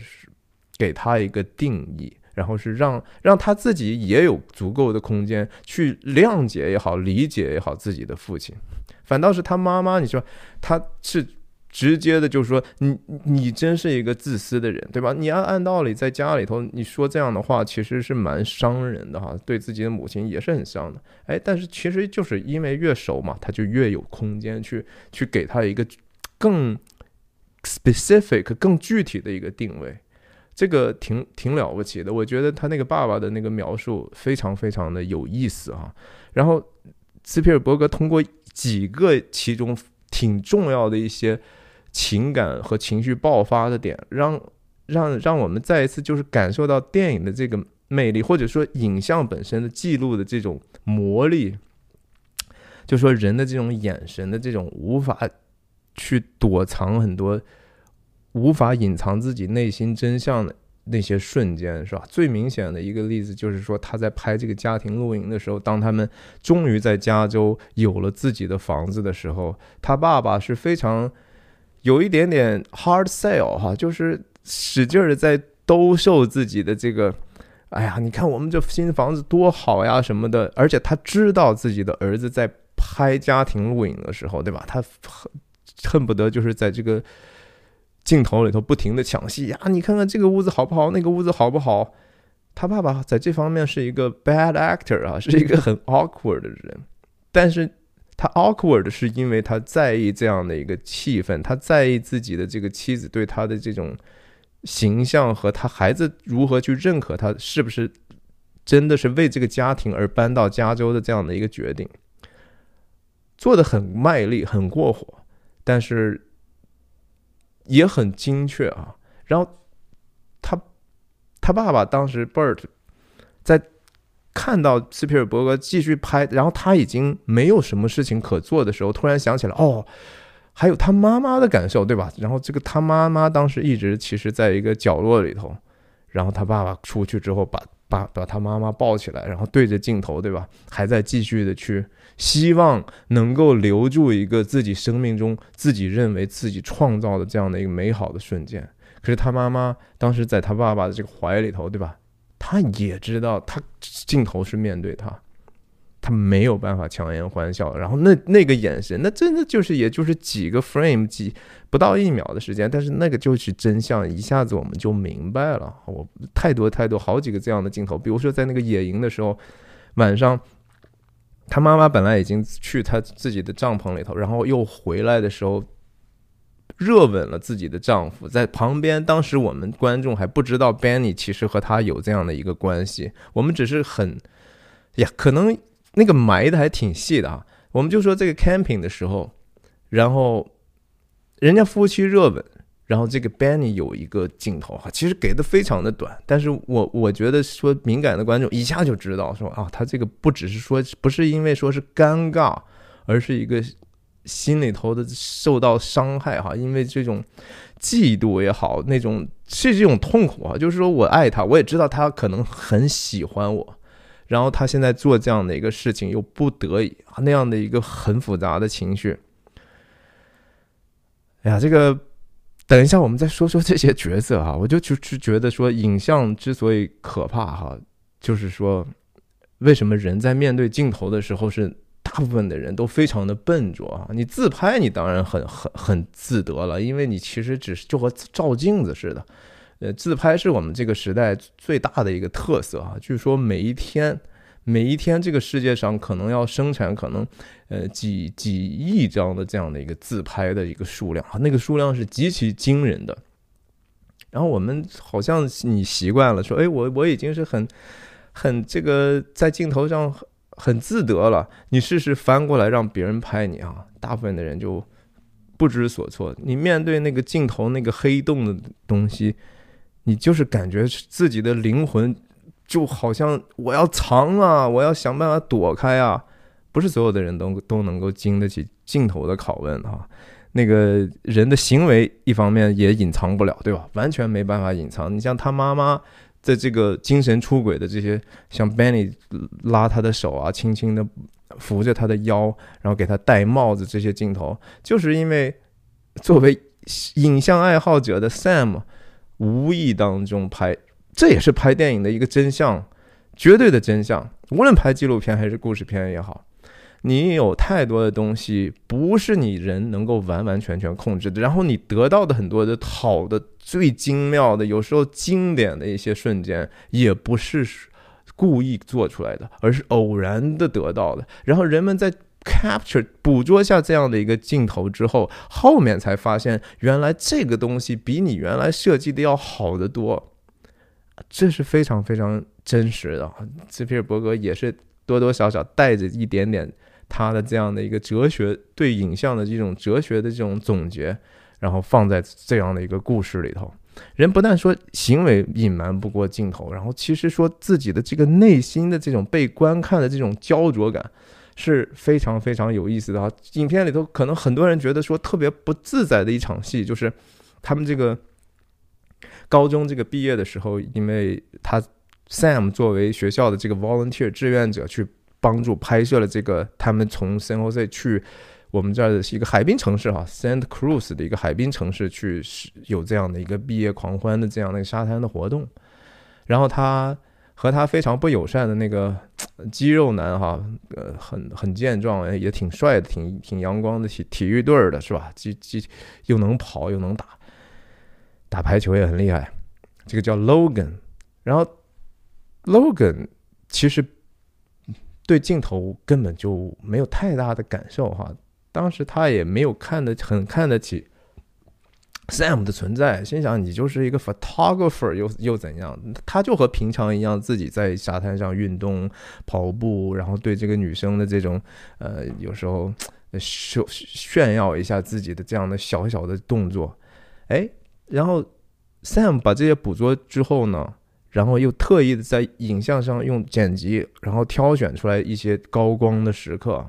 给他一个定义，然后是让让他自己也有足够的空间去谅解也好，理解也好自己的父亲。反倒是他妈妈，你说他是直接的，就是说你你真是一个自私的人，对吧？你要按道理在家里头你说这样的话，其实是蛮伤人的哈，对自己的母亲也是很伤的。哎，但是其实就是因为越熟嘛，他就越有空间去去给他一个。更 specific、更具体的一个定位，这个挺挺了不起的。我觉得他那个爸爸的那个描述非常非常的有意思啊。然后斯皮尔伯格通过几个其中挺重要的一些情感和情绪爆发的点，让让让我们再一次就是感受到电影的这个魅力，或者说影像本身的记录的这种魔力。就说人的这种眼神的这种无法。去躲藏很多无法隐藏自己内心真相的那些瞬间，是吧？最明显的一个例子就是说，他在拍这个家庭露营的时候，当他们终于在加州有了自己的房子的时候，他爸爸是非常有一点点 hard sell 哈，就是使劲的在兜售自己的这个，哎呀，你看我们这新房子多好呀什么的，而且他知道自己的儿子在。拍家庭录影的时候，对吧？他恨恨不得就是在这个镜头里头不停的抢戏呀！你看看这个屋子好不好？那个屋子好不好？他爸爸在这方面是一个 bad actor 啊，是一个很 awkward 的人。但是他 awkward 是因为他在意这样的一个气氛，他在意自己的这个妻子对他的这种形象和他孩子如何去认可他，是不是？真的是为这个家庭而搬到加州的这样的一个决定，做的很卖力，很过火，但是也很精确啊。然后他他爸爸当时 Bert 看到斯皮尔伯格继续拍，然后他已经没有什么事情可做的时候，突然想起来，哦，还有他妈妈的感受，对吧？然后这个他妈妈当时一直其实在一个角落里头，然后他爸爸出去之后把。把把他妈妈抱起来，然后对着镜头，对吧？还在继续的去希望能够留住一个自己生命中自己认为自己创造的这样的一个美好的瞬间。可是他妈妈当时在他爸爸的这个怀里头，对吧？他也知道他镜头是面对他。他没有办法强颜欢笑，然后那那个眼神，那真的就是也就是几个 frame 几不到一秒的时间，但是那个就是真相，一下子我们就明白了。我太多太多好几个这样的镜头，比如说在那个野营的时候，晚上他妈妈本来已经去他自己的帐篷里头，然后又回来的时候，热吻了自己的丈夫，在旁边。当时我们观众还不知道 Benny 其实和他有这样的一个关系，我们只是很呀，可能。那个埋的还挺细的啊，我们就说这个 camping 的时候，然后人家夫妻热吻，然后这个 Benny 有一个镜头哈，其实给的非常的短，但是我我觉得说敏感的观众一下就知道说啊，他这个不只是说不是因为说是尴尬，而是一个心里头的受到伤害哈，因为这种嫉妒也好，那种是这种痛苦啊，就是说我爱他，我也知道他可能很喜欢我。然后他现在做这样的一个事情，又不得已那样的一个很复杂的情绪。哎呀，这个等一下我们再说说这些角色哈，我就就是觉得说，影像之所以可怕哈，就是说，为什么人在面对镜头的时候，是大部分的人都非常的笨拙啊？你自拍，你当然很很很自得了，因为你其实只是就和照镜子似的。呃，自拍是我们这个时代最大的一个特色啊！据说每一天，每一天，这个世界上可能要生产可能，呃，几几亿张的这样的一个自拍的一个数量啊，那个数量是极其惊人的。然后我们好像你习惯了说，哎，我我已经是很很这个在镜头上很自得了。你试试翻过来让别人拍你啊，大部分的人就不知所措。你面对那个镜头那个黑洞的东西。你就是感觉自己的灵魂就好像我要藏啊，我要想办法躲开啊，不是所有的人都都能够经得起镜头的拷问啊。那个人的行为一方面也隐藏不了，对吧？完全没办法隐藏。你像他妈妈在这个精神出轨的这些，像 Benny 拉他的手啊，轻轻的扶着他的腰，然后给他戴帽子这些镜头，就是因为作为影像爱好者的 Sam。无意当中拍，这也是拍电影的一个真相，绝对的真相。无论拍纪录片还是故事片也好，你有太多的东西不是你人能够完完全全控制的。然后你得到的很多的好的、最精妙的、有时候经典的一些瞬间，也不是故意做出来的，而是偶然的得到的。然后人们在。capture 捕捉下这样的一个镜头之后，后面才发现原来这个东西比你原来设计的要好得多，这是非常非常真实的。斯皮尔伯格也是多多少少带着一点点他的这样的一个哲学对影像的这种哲学的这种总结，然后放在这样的一个故事里头。人不但说行为隐瞒不过镜头，然后其实说自己的这个内心的这种被观看的这种焦灼感。是非常非常有意思的啊！影片里头可能很多人觉得说特别不自在的一场戏，就是他们这个高中这个毕业的时候，因为他 Sam 作为学校的这个 volunteer 志愿者去帮助拍摄了这个，他们从 San Jose 去我们这儿是一个海滨城市哈，Santa Cruz 的一个海滨城市去有这样的一个毕业狂欢的这样的沙滩的活动，然后他。和他非常不友善的那个肌肉男哈，呃，很很健壮，也挺帅的，挺挺阳光的体体育队儿的是吧？既既又能跑又能打，打排球也很厉害。这个叫 Logan，然后 Logan 其实对镜头根本就没有太大的感受哈，当时他也没有看得很看得起。Sam 的存在，心想你就是一个 photographer，又又怎样？他就和平常一样，自己在沙滩上运动、跑步，然后对这个女生的这种，呃，有时候炫炫耀一下自己的这样的小小的动作。哎，然后 Sam 把这些捕捉之后呢，然后又特意的在影像上用剪辑，然后挑选出来一些高光的时刻。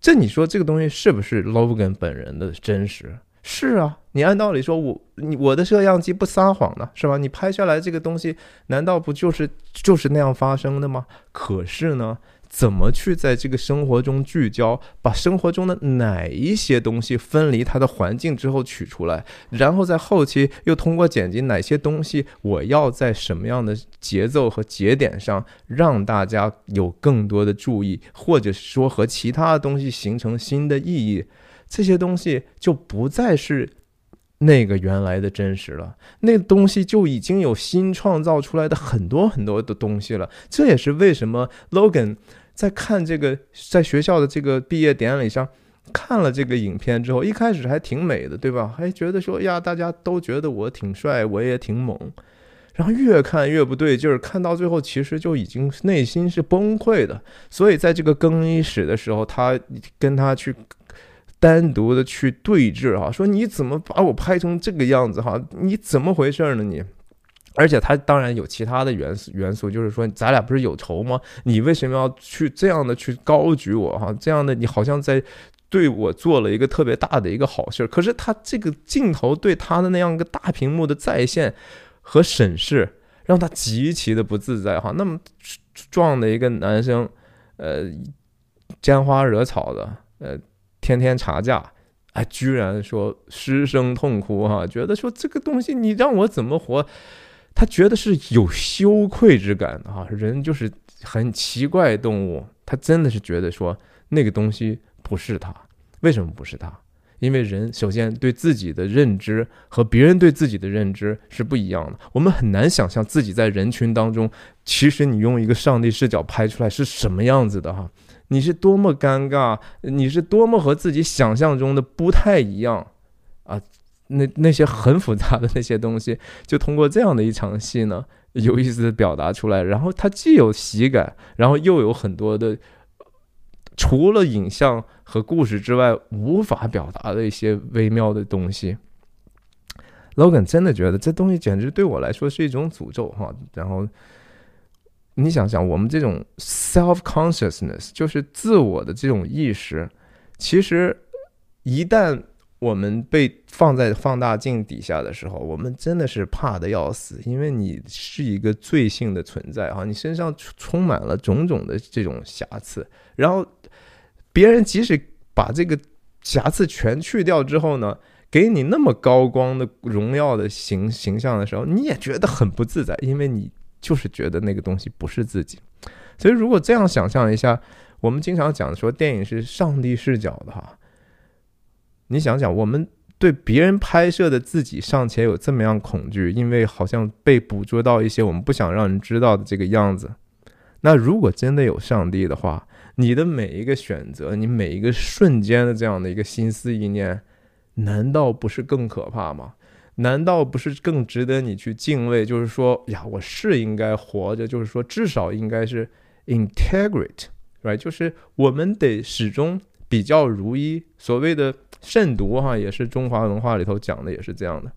这你说这个东西是不是 Logan 本人的真实？是啊，你按道理说，我你我的摄像机不撒谎呢，是吧？你拍下来这个东西，难道不就是就是那样发生的吗？可是呢，怎么去在这个生活中聚焦，把生活中的哪一些东西分离它的环境之后取出来，然后在后期又通过剪辑哪些东西，我要在什么样的节奏和节点上让大家有更多的注意，或者说和其他的东西形成新的意义。这些东西就不再是那个原来的真实了，那东西就已经有新创造出来的很多很多的东西了。这也是为什么 Logan 在看这个在学校的这个毕业典礼上看了这个影片之后，一开始还挺美的，对吧？还觉得说呀，大家都觉得我挺帅，我也挺猛。然后越看越不对劲儿，看到最后其实就已经内心是崩溃的。所以在这个更衣室的时候，他跟他去。单独的去对峙哈，说你怎么把我拍成这个样子哈？你怎么回事呢你？而且他当然有其他的元素元素，就是说咱俩不是有仇吗？你为什么要去这样的去高举我哈？这样的你好像在对我做了一个特别大的一个好事。可是他这个镜头对他的那样一个大屏幕的再现和审视，让他极其的不自在哈。那么壮的一个男生，呃，沾花惹草的，呃。天天查架，哎，居然说失声痛哭哈，觉得说这个东西你让我怎么活？他觉得是有羞愧之感的哈。人就是很奇怪动物，他真的是觉得说那个东西不是他，为什么不是他？因为人首先对自己的认知和别人对自己的认知是不一样的，我们很难想象自己在人群当中，其实你用一个上帝视角拍出来是什么样子的哈。你是多么尴尬，你是多么和自己想象中的不太一样！那那些很复杂的那些东西，就通过这样的一场戏呢，有意思的表达出来。然后它既有喜感，然后又有很多的除了影像和故事之外无法表达的一些微妙的东西。Logan 真的觉得这东西简直对我来说是一种诅咒哈！然后。你想想，我们这种 self consciousness 就是自我的这种意识，其实一旦我们被放在放大镜底下的时候，我们真的是怕的要死，因为你是一个罪性的存在哈，你身上充满了种种的这种瑕疵，然后别人即使把这个瑕疵全去掉之后呢，给你那么高光的荣耀的形形象的时候，你也觉得很不自在，因为你。就是觉得那个东西不是自己，所以如果这样想象一下，我们经常讲说电影是上帝视角的哈，你想想，我们对别人拍摄的自己尚且有这么样恐惧，因为好像被捕捉到一些我们不想让人知道的这个样子，那如果真的有上帝的话，你的每一个选择，你每一个瞬间的这样的一个心思意念，难道不是更可怕吗？难道不是更值得你去敬畏？就是说，呀，我是应该活着，就是说，至少应该是 integrate，right？就是我们得始终比较如一。所谓的慎独，哈，也是中华文化里头讲的，也是这样的。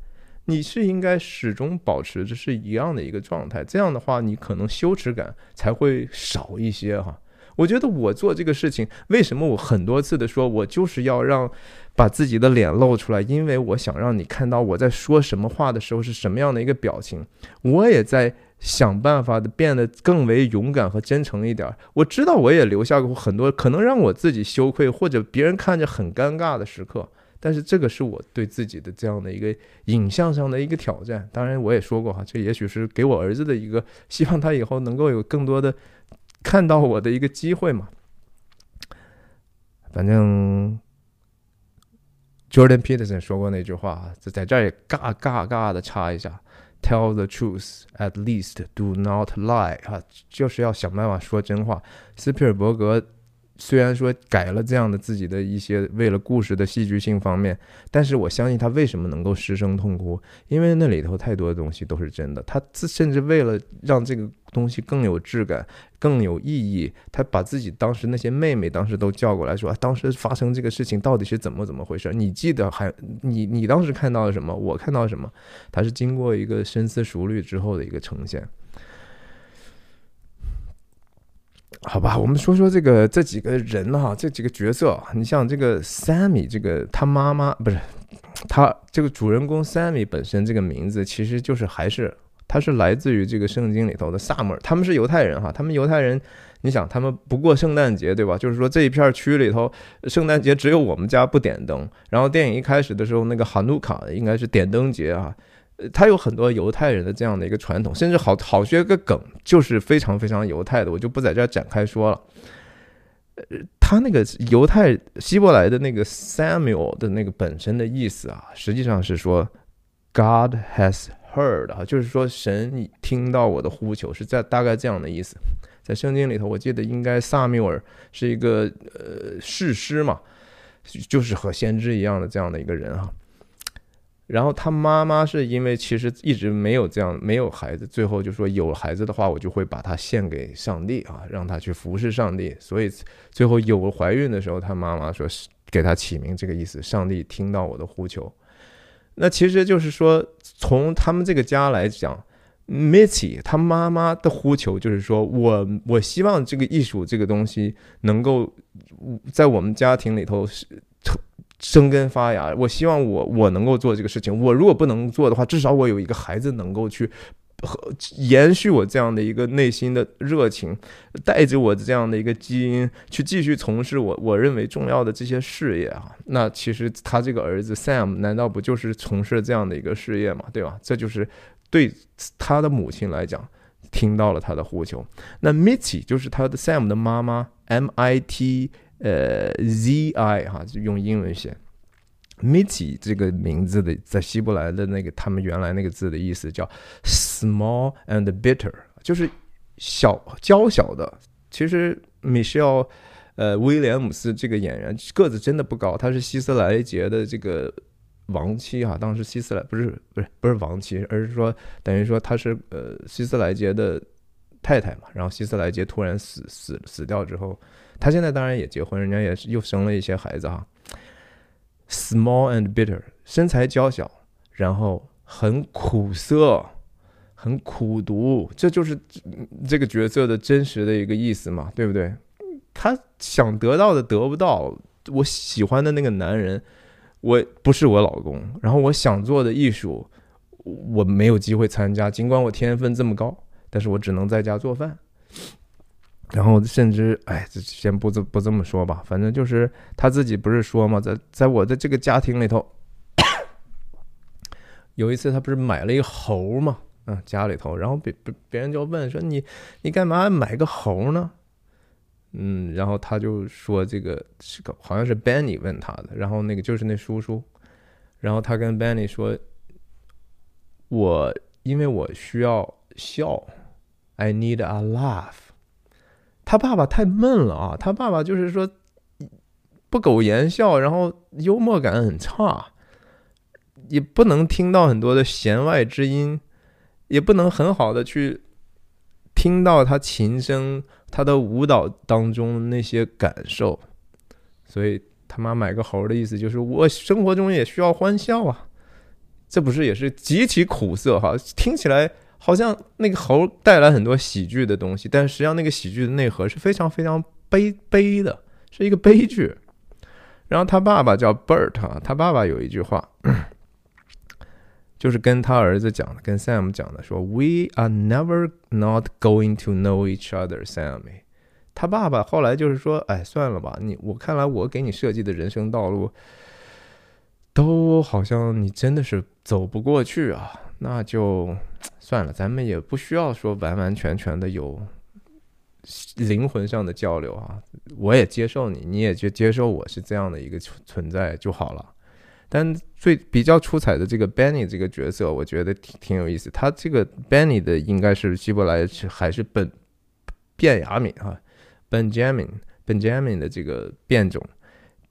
你是应该始终保持着是一样的一个状态，这样的话，你可能羞耻感才会少一些，哈。我觉得我做这个事情，为什么我很多次的说，我就是要让把自己的脸露出来，因为我想让你看到我在说什么话的时候是什么样的一个表情。我也在想办法的变得更为勇敢和真诚一点。我知道我也留下过很多可能让我自己羞愧或者别人看着很尴尬的时刻，但是这个是我对自己的这样的一个影像上的一个挑战。当然，我也说过哈，这也许是给我儿子的一个希望，他以后能够有更多的。看到我的一个机会嘛。反正 Jordan Peterson 说过那句话，在在这儿也嘎嘎嘎的插一下 ：Tell the truth, at least do not lie。啊，就是要想办法说真话。斯皮尔伯格。 虽然说改了这样的自己的一些为了故事的戏剧性方面，但是我相信他为什么能够失声痛哭，因为那里头太多的东西都是真的。他自甚至为了让这个东西更有质感、更有意义，他把自己当时那些妹妹当时都叫过来说，啊当时发生这个事情到底是怎么怎么回事？你记得还你你当时看到了什么？我看到什么？他是经过一个深思熟虑之后的一个呈现。好吧，我们说说这个这几个人哈，这几个角色。你像这个 Sammy，这个他妈妈不是他这个主人公 Sammy 本身这个名字，其实就是还是他是来自于这个圣经里头的萨母尔，他们是犹太人哈，他们犹太人，你想他们不过圣诞节对吧？就是说这一片区里头，圣诞节只有我们家不点灯。然后电影一开始的时候，那个哈努卡应该是点灯节啊。呃他有很多犹太人的这样的一个传统，甚至好好学个梗，就是非常非常犹太的，我就不在这儿展开说了。呃，他那个犹太希伯来的那个 Samuel 的那个本身的意思啊，实际上是说 God has heard 啊，就是说神听到我的呼求，是在大概这样的意思。在圣经里头，我记得应该萨缪尔是一个呃士师嘛，就是和先知一样的这样的一个人哈。然后他妈妈是因为其实一直没有这样没有孩子，最后就说有孩子的话，我就会把他献给上帝啊，让他去服侍上帝。所以最后有怀孕的时候，他妈妈说是给他起名这个意思，上帝听到我的呼求。那其实就是说，从他们这个家来讲，Mitty 他妈妈的呼求就是说我我希望这个艺术这个东西能够在我们家庭里头是。生根发芽，我希望我我能够做这个事情。我如果不能做的话，至少我有一个孩子能够去和延续我这样的一个内心的热情，带着我这样的一个基因去继续从事我我认为重要的这些事业啊。那其实他这个儿子 Sam 难道不就是从事这样的一个事业吗？对吧？这就是对他的母亲来讲，听到了他的呼求。那 Mitty 就是他的 Sam 的妈妈，M I T。呃，Z I 哈，就用英文写，Mitty 这个名字的，在希伯来的那个他们原来那个字的意思叫 small and bitter，就是小娇小的。其实 Michelle 呃威廉姆斯这个演员个子真的不高，他是希斯莱杰的这个亡妻哈，当时希斯莱不是不是不是亡妻，而是说等于说他是呃希斯莱杰的太太嘛，然后希斯莱杰突然死死死掉之后。他现在当然也结婚，人家也是又生了一些孩子哈。Small and bitter，身材娇小，然后很苦涩，很苦读，这就是这个角色的真实的一个意思嘛，对不对？他想得到的得不到，我喜欢的那个男人，我不是我老公，然后我想做的艺术，我没有机会参加，尽管我天分这么高，但是我只能在家做饭。然后甚至，哎，先不这不这么说吧，反正就是他自己不是说嘛，在在我的这个家庭里头，有一次他不是买了一个猴嘛，嗯，家里头，然后别别别人就问说你你干嘛买个猴呢？嗯，然后他就说这个是个好像是 Benny 问他的，然后那个就是那叔叔，然后他跟 Benny 说，我因为我需要笑，I need a laugh。他爸爸太闷了啊！他爸爸就是说不苟言笑，然后幽默感很差，也不能听到很多的弦外之音，也不能很好的去听到他琴声、他的舞蹈当中那些感受。所以他妈买个猴的意思就是，我生活中也需要欢笑啊！这不是也是极其苦涩哈？听起来。好像那个猴带来很多喜剧的东西，但实际上那个喜剧的内核是非常非常悲悲的，是一个悲剧。然后他爸爸叫 Bert 啊，他爸爸有一句话，就是跟他儿子讲的，跟 Sam 讲的，说 “We are never not going to know each other, Sammy。”他爸爸后来就是说：“哎，算了吧，你我看来我给你设计的人生道路，都好像你真的是走不过去啊。”那就算了，咱们也不需要说完完全全的有灵魂上的交流啊，我也接受你，你也就接受我是这样的一个存存在就好了。但最比较出彩的这个 Benny 这个角色，我觉得挺挺有意思。他这个 Benny 的应该是希伯来还是本变雅敏啊，Benjamin Benjamin 的这个变种。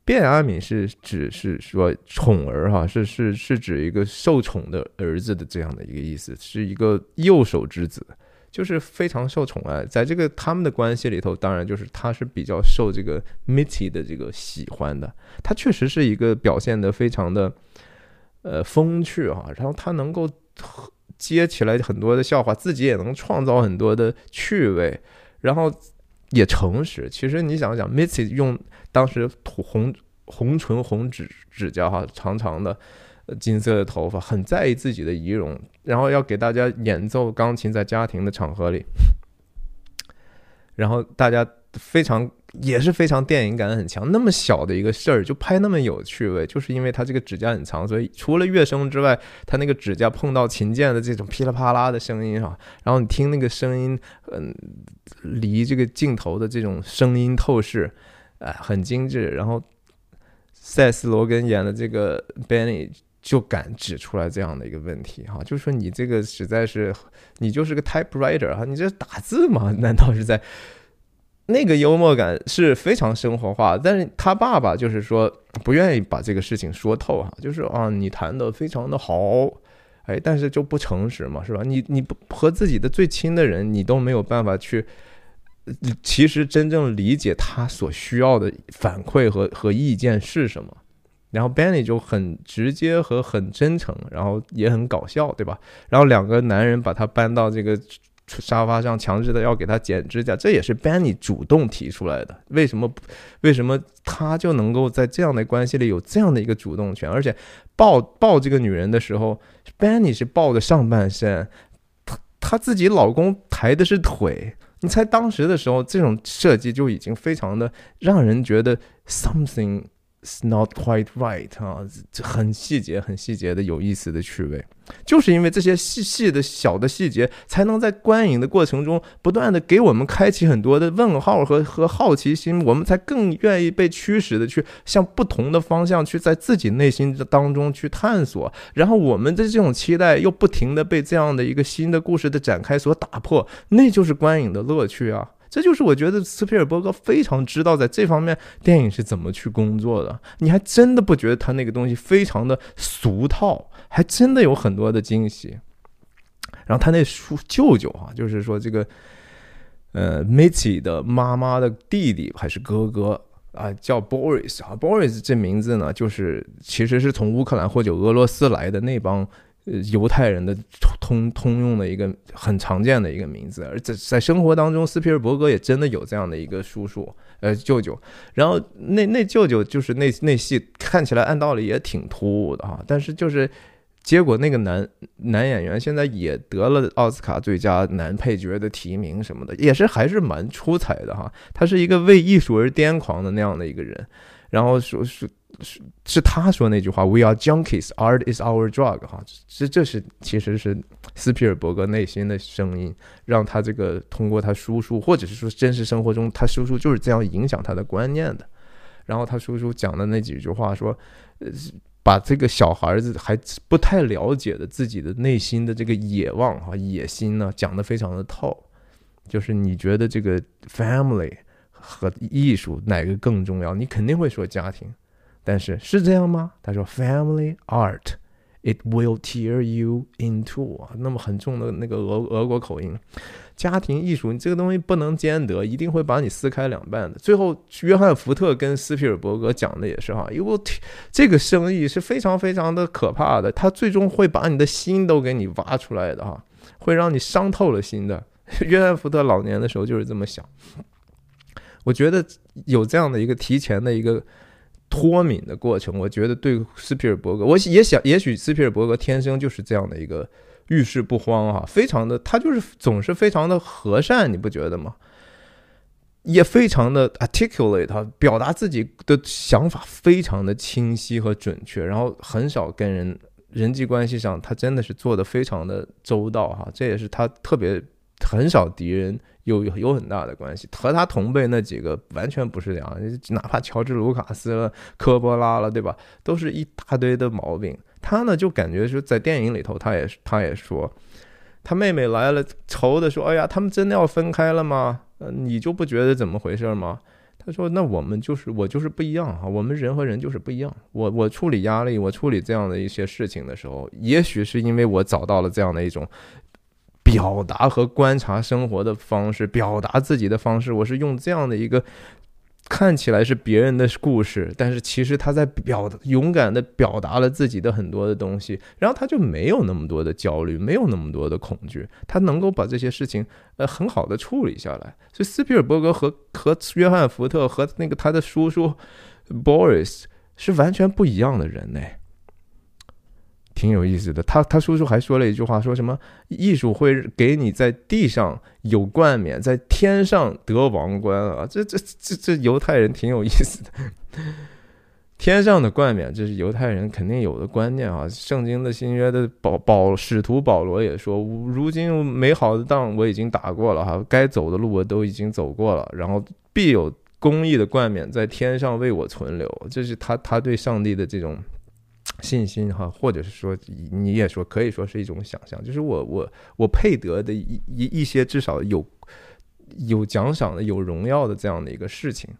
卞阿敏是指是说宠儿哈，是是是指一个受宠的儿子的这样的一个意思，是一个右手之子，就是非常受宠爱。在这个他们的关系里头，当然就是他是比较受这个 Mitty 的这个喜欢的。他确实是一个表现的非常的呃风趣哈，然后他能够接起来很多的笑话，自己也能创造很多的趣味，然后也诚实。其实你想想，Missy 用。当时涂红红唇红指指甲哈，长长的金色的头发，很在意自己的仪容，然后要给大家演奏钢琴，在家庭的场合里，然后大家非常也是非常电影感很强。那么小的一个事儿就拍那么有趣味，就是因为他这个指甲很长，所以除了乐声之外，他那个指甲碰到琴键的这种噼里啪啦的声音哈，然后你听那个声音，嗯，离这个镜头的这种声音透视。哎，很精致。然后，塞斯·罗根演的这个 Benny 就敢指出来这样的一个问题哈，就说你这个实在是，你就是个 typewriter 哈，你这打字吗？[laughs] 难道是在？那个幽默感是非常生活化，但是他爸爸就是说不愿意把这个事情说透哈，就是啊，你谈的非常的好，哎，但是就不诚实嘛，是吧？你你不和自己的最亲的人，你都没有办法去。其实真正理解他所需要的反馈和和意见是什么，然后 Benny 就很直接和很真诚，然后也很搞笑，对吧？然后两个男人把他搬到这个沙发上，强制的要给他剪指甲，这也是 Benny 主动提出来的。为什么？为什么他就能够在这样的关系里有这样的一个主动权？而且抱抱这个女人的时候，Benny 是抱的上半身，他他自己老公抬的是腿。你猜当时的时候，这种设计就已经非常的让人觉得 something is not quite right 啊，这很细节、很细节的有意思的趣味。就是因为这些细细的小的细节，才能在观影的过程中不断的给我们开启很多的问号和和好奇心，我们才更愿意被驱使的去向不同的方向去在自己内心当中去探索，然后我们的这种期待又不停的被这样的一个新的故事的展开所打破，那就是观影的乐趣啊！这就是我觉得斯皮尔伯格非常知道在这方面电影是怎么去工作的。你还真的不觉得他那个东西非常的俗套？还真的有很多的惊喜。然后他那叔舅舅啊，就是说这个呃 Mitzi 的妈妈的弟弟还是哥哥啊，叫 Boris 啊，Boris 这名字呢，就是其实是从乌克兰或者俄罗斯来的那帮。呃，犹太人的通通用的一个很常见的一个名字，而在在生活当中，斯皮尔伯格也真的有这样的一个叔叔，呃，舅舅。然后那那舅舅就是那那戏看起来按道理也挺突兀的哈，但是就是结果那个男男演员现在也得了奥斯卡最佳男配角的提名什么的，也是还是蛮出彩的哈。他是一个为艺术而癫狂的那样的一个人，然后说是。是是他说那句话，We are junkies, art is our drug。哈，这这是其实是斯皮尔伯格内心的声音，让他这个通过他叔叔，或者是说真实生活中他叔叔就是这样影响他的观念的。然后他叔叔讲的那几句话说，呃，把这个小孩子还不太了解的自己的内心的这个野望哈野心呢，讲得非常的透。就是你觉得这个 family 和艺术哪个更重要？你肯定会说家庭。但是是这样吗？他说：“Family art, it will tear you into。”啊，那么很重的那个俄俄国口音，家庭艺术，你这个东西不能兼得，一定会把你撕开两半的。最后，约翰福特跟斯皮尔伯格讲的也是哈，因为这个生意是非常非常的可怕的，他最终会把你的心都给你挖出来的哈，会让你伤透了心的。[laughs] 约翰福特老年的时候就是这么想。我觉得有这样的一个提前的一个。脱敏的过程，我觉得对斯皮尔伯格，我也想，也许斯皮尔伯格天生就是这样的一个遇事不慌啊，非常的，他就是总是非常的和善，你不觉得吗？也非常的 articulate，他表达自己的想法非常的清晰和准确，然后很少跟人人际关系上，他真的是做的非常的周到哈，这也是他特别很少敌人有有很大的关系。和他同辈那几个完全不是这样，哪怕乔治卢卡斯了、科波拉了，对吧？都是一大堆的毛病。他呢，就感觉说在电影里头，他也他也说，他妹妹来了，愁的说：“哎呀，他们真的要分开了吗？你就不觉得怎么回事吗？”他说：“那我们就是我就是不一样啊，我们人和人就是不一样。我我处理压力，我处理这样的一些事情的时候，也许是因为我找到了这样的一种表达和观察生活的方式，表达自己的方式。我是用这样的一个。”看起来是别人的故事，但是其实他在表勇敢的表达了自己的很多的东西，然后他就没有那么多的焦虑，没有那么多的恐惧，他能够把这些事情呃很好的处理下来。所以斯皮尔伯格和和约翰福特和那个他的叔叔 Boris 是完全不一样的人呢。挺有意思的，他他叔叔还说了一句话，说什么艺术会给你在地上有冠冕，在天上得王冠啊！这这这这犹太人挺有意思的，天上的冠冕，这是犹太人肯定有的观念啊。圣经的新约的保保使徒保罗也说，如今美好的仗我已经打过了哈，该走的路我都已经走过了，然后必有公义的冠冕在天上为我存留。这是他他对上帝的这种。信心哈，或者是说，你也说可以说是一种想象，就是我我我配得的一一一些至少有有奖赏的、有荣耀的这样的一个事情。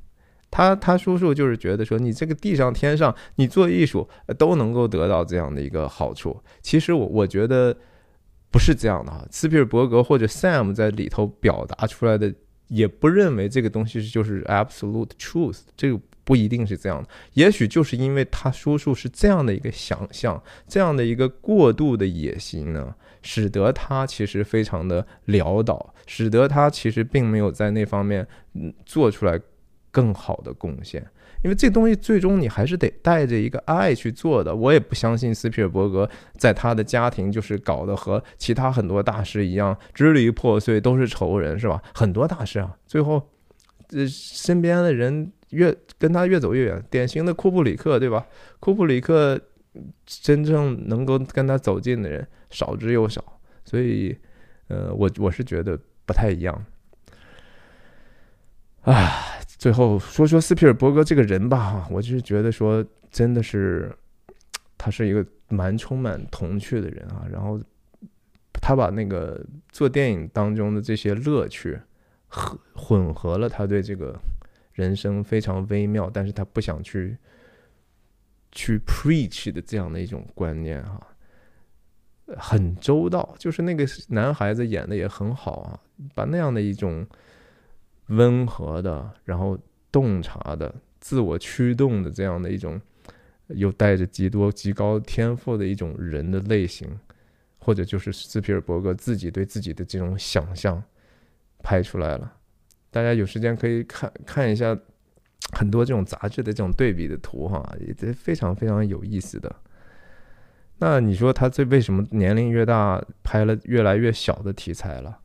他他叔叔就是觉得说，你这个地上天上，你做艺术都能够得到这样的一个好处。其实我我觉得不是这样的哈。斯皮尔伯格或者 Sam 在里头表达出来的，也不认为这个东西就是 absolute truth。这个。不一定是这样的，也许就是因为他叔叔是这样的一个想象，这样的一个过度的野心呢，使得他其实非常的潦倒，使得他其实并没有在那方面嗯做出来更好的贡献。因为这东西最终你还是得带着一个爱去做的。我也不相信斯皮尔伯格在他的家庭就是搞得和其他很多大师一样支离破碎，都是仇人，是吧？很多大师啊，最后这身边的人。越跟他越走越远，典型的库布里克，对吧？库布里克真正能够跟他走近的人少之又少，所以，呃，我我是觉得不太一样。啊，最后说说斯皮尔伯格这个人吧，我就是觉得说，真的是他是一个蛮充满童趣的人啊。然后他把那个做电影当中的这些乐趣和混合了，他对这个。人生非常微妙，但是他不想去去 preach 的这样的一种观念哈，很周到，就是那个男孩子演的也很好啊，把那样的一种温和的，然后洞察的、自我驱动的这样的一种，又带着极多极高天赋的一种人的类型，或者就是斯皮尔伯格自己对自己的这种想象拍出来了。大家有时间可以看看一下很多这种杂志的这种对比的图哈，也非常非常有意思的。那你说他这为什么年龄越大拍了越来越小的题材了？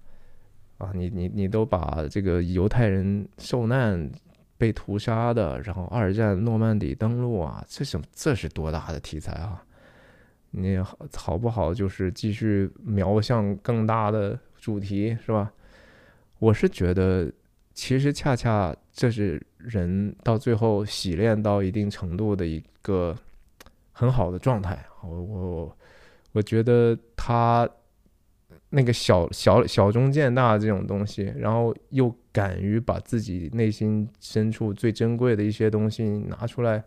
啊，你你你都把这个犹太人受难被屠杀的，然后二战诺曼底登陆啊，这什这是多大的题材啊？你好好不好？就是继续瞄向更大的主题是吧？我是觉得。其实恰恰这是人到最后洗练到一定程度的一个很好的状态。我我我觉得他那个小小小中见大这种东西，然后又敢于把自己内心深处最珍贵的一些东西拿出来，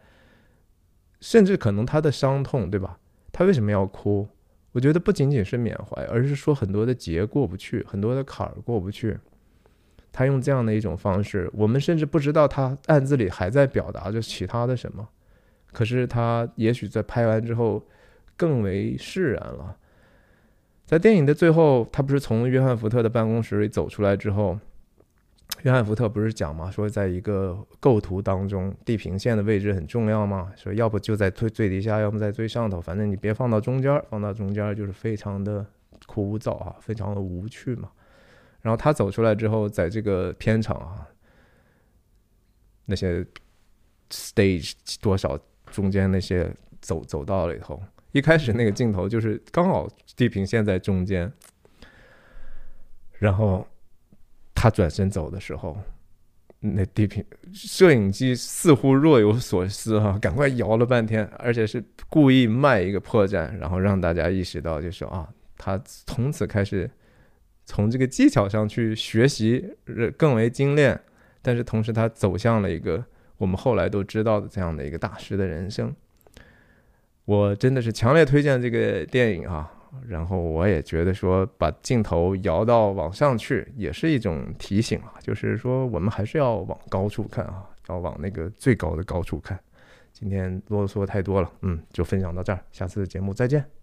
甚至可能他的伤痛，对吧？他为什么要哭？我觉得不仅仅是缅怀，而是说很多的结过不去，很多的坎儿过不去。他用这样的一种方式，我们甚至不知道他暗自里还在表达着其他的什么。可是他也许在拍完之后更为释然了。在电影的最后，他不是从约翰福特的办公室里走出来之后，约翰福特不是讲吗？说在一个构图当中，地平线的位置很重要吗？说要不就在最最底下，要么在最上头，反正你别放到中间，放到中间就是非常的枯燥啊，非常的无趣嘛。然后他走出来之后，在这个片场啊，那些 stage 多少中间那些走走道里头，一开始那个镜头就是刚好地平线在中间，然后他转身走的时候，那地平摄影机似乎若有所思哈，赶快摇了半天，而且是故意卖一个破绽，然后让大家意识到，就是啊，他从此开始从这个技巧上去学习，更为精炼。但是同时，他走向了一个我们后来都知道的这样的一个大师的人生。我真的是强烈推荐这个电影啊！然后我也觉得说，把镜头摇到往上去，也是一种提醒啊，就是说我们还是要往高处看啊，要往那个最高的高处看。今天啰嗦太多了，嗯，就分享到这儿，下次节目再见。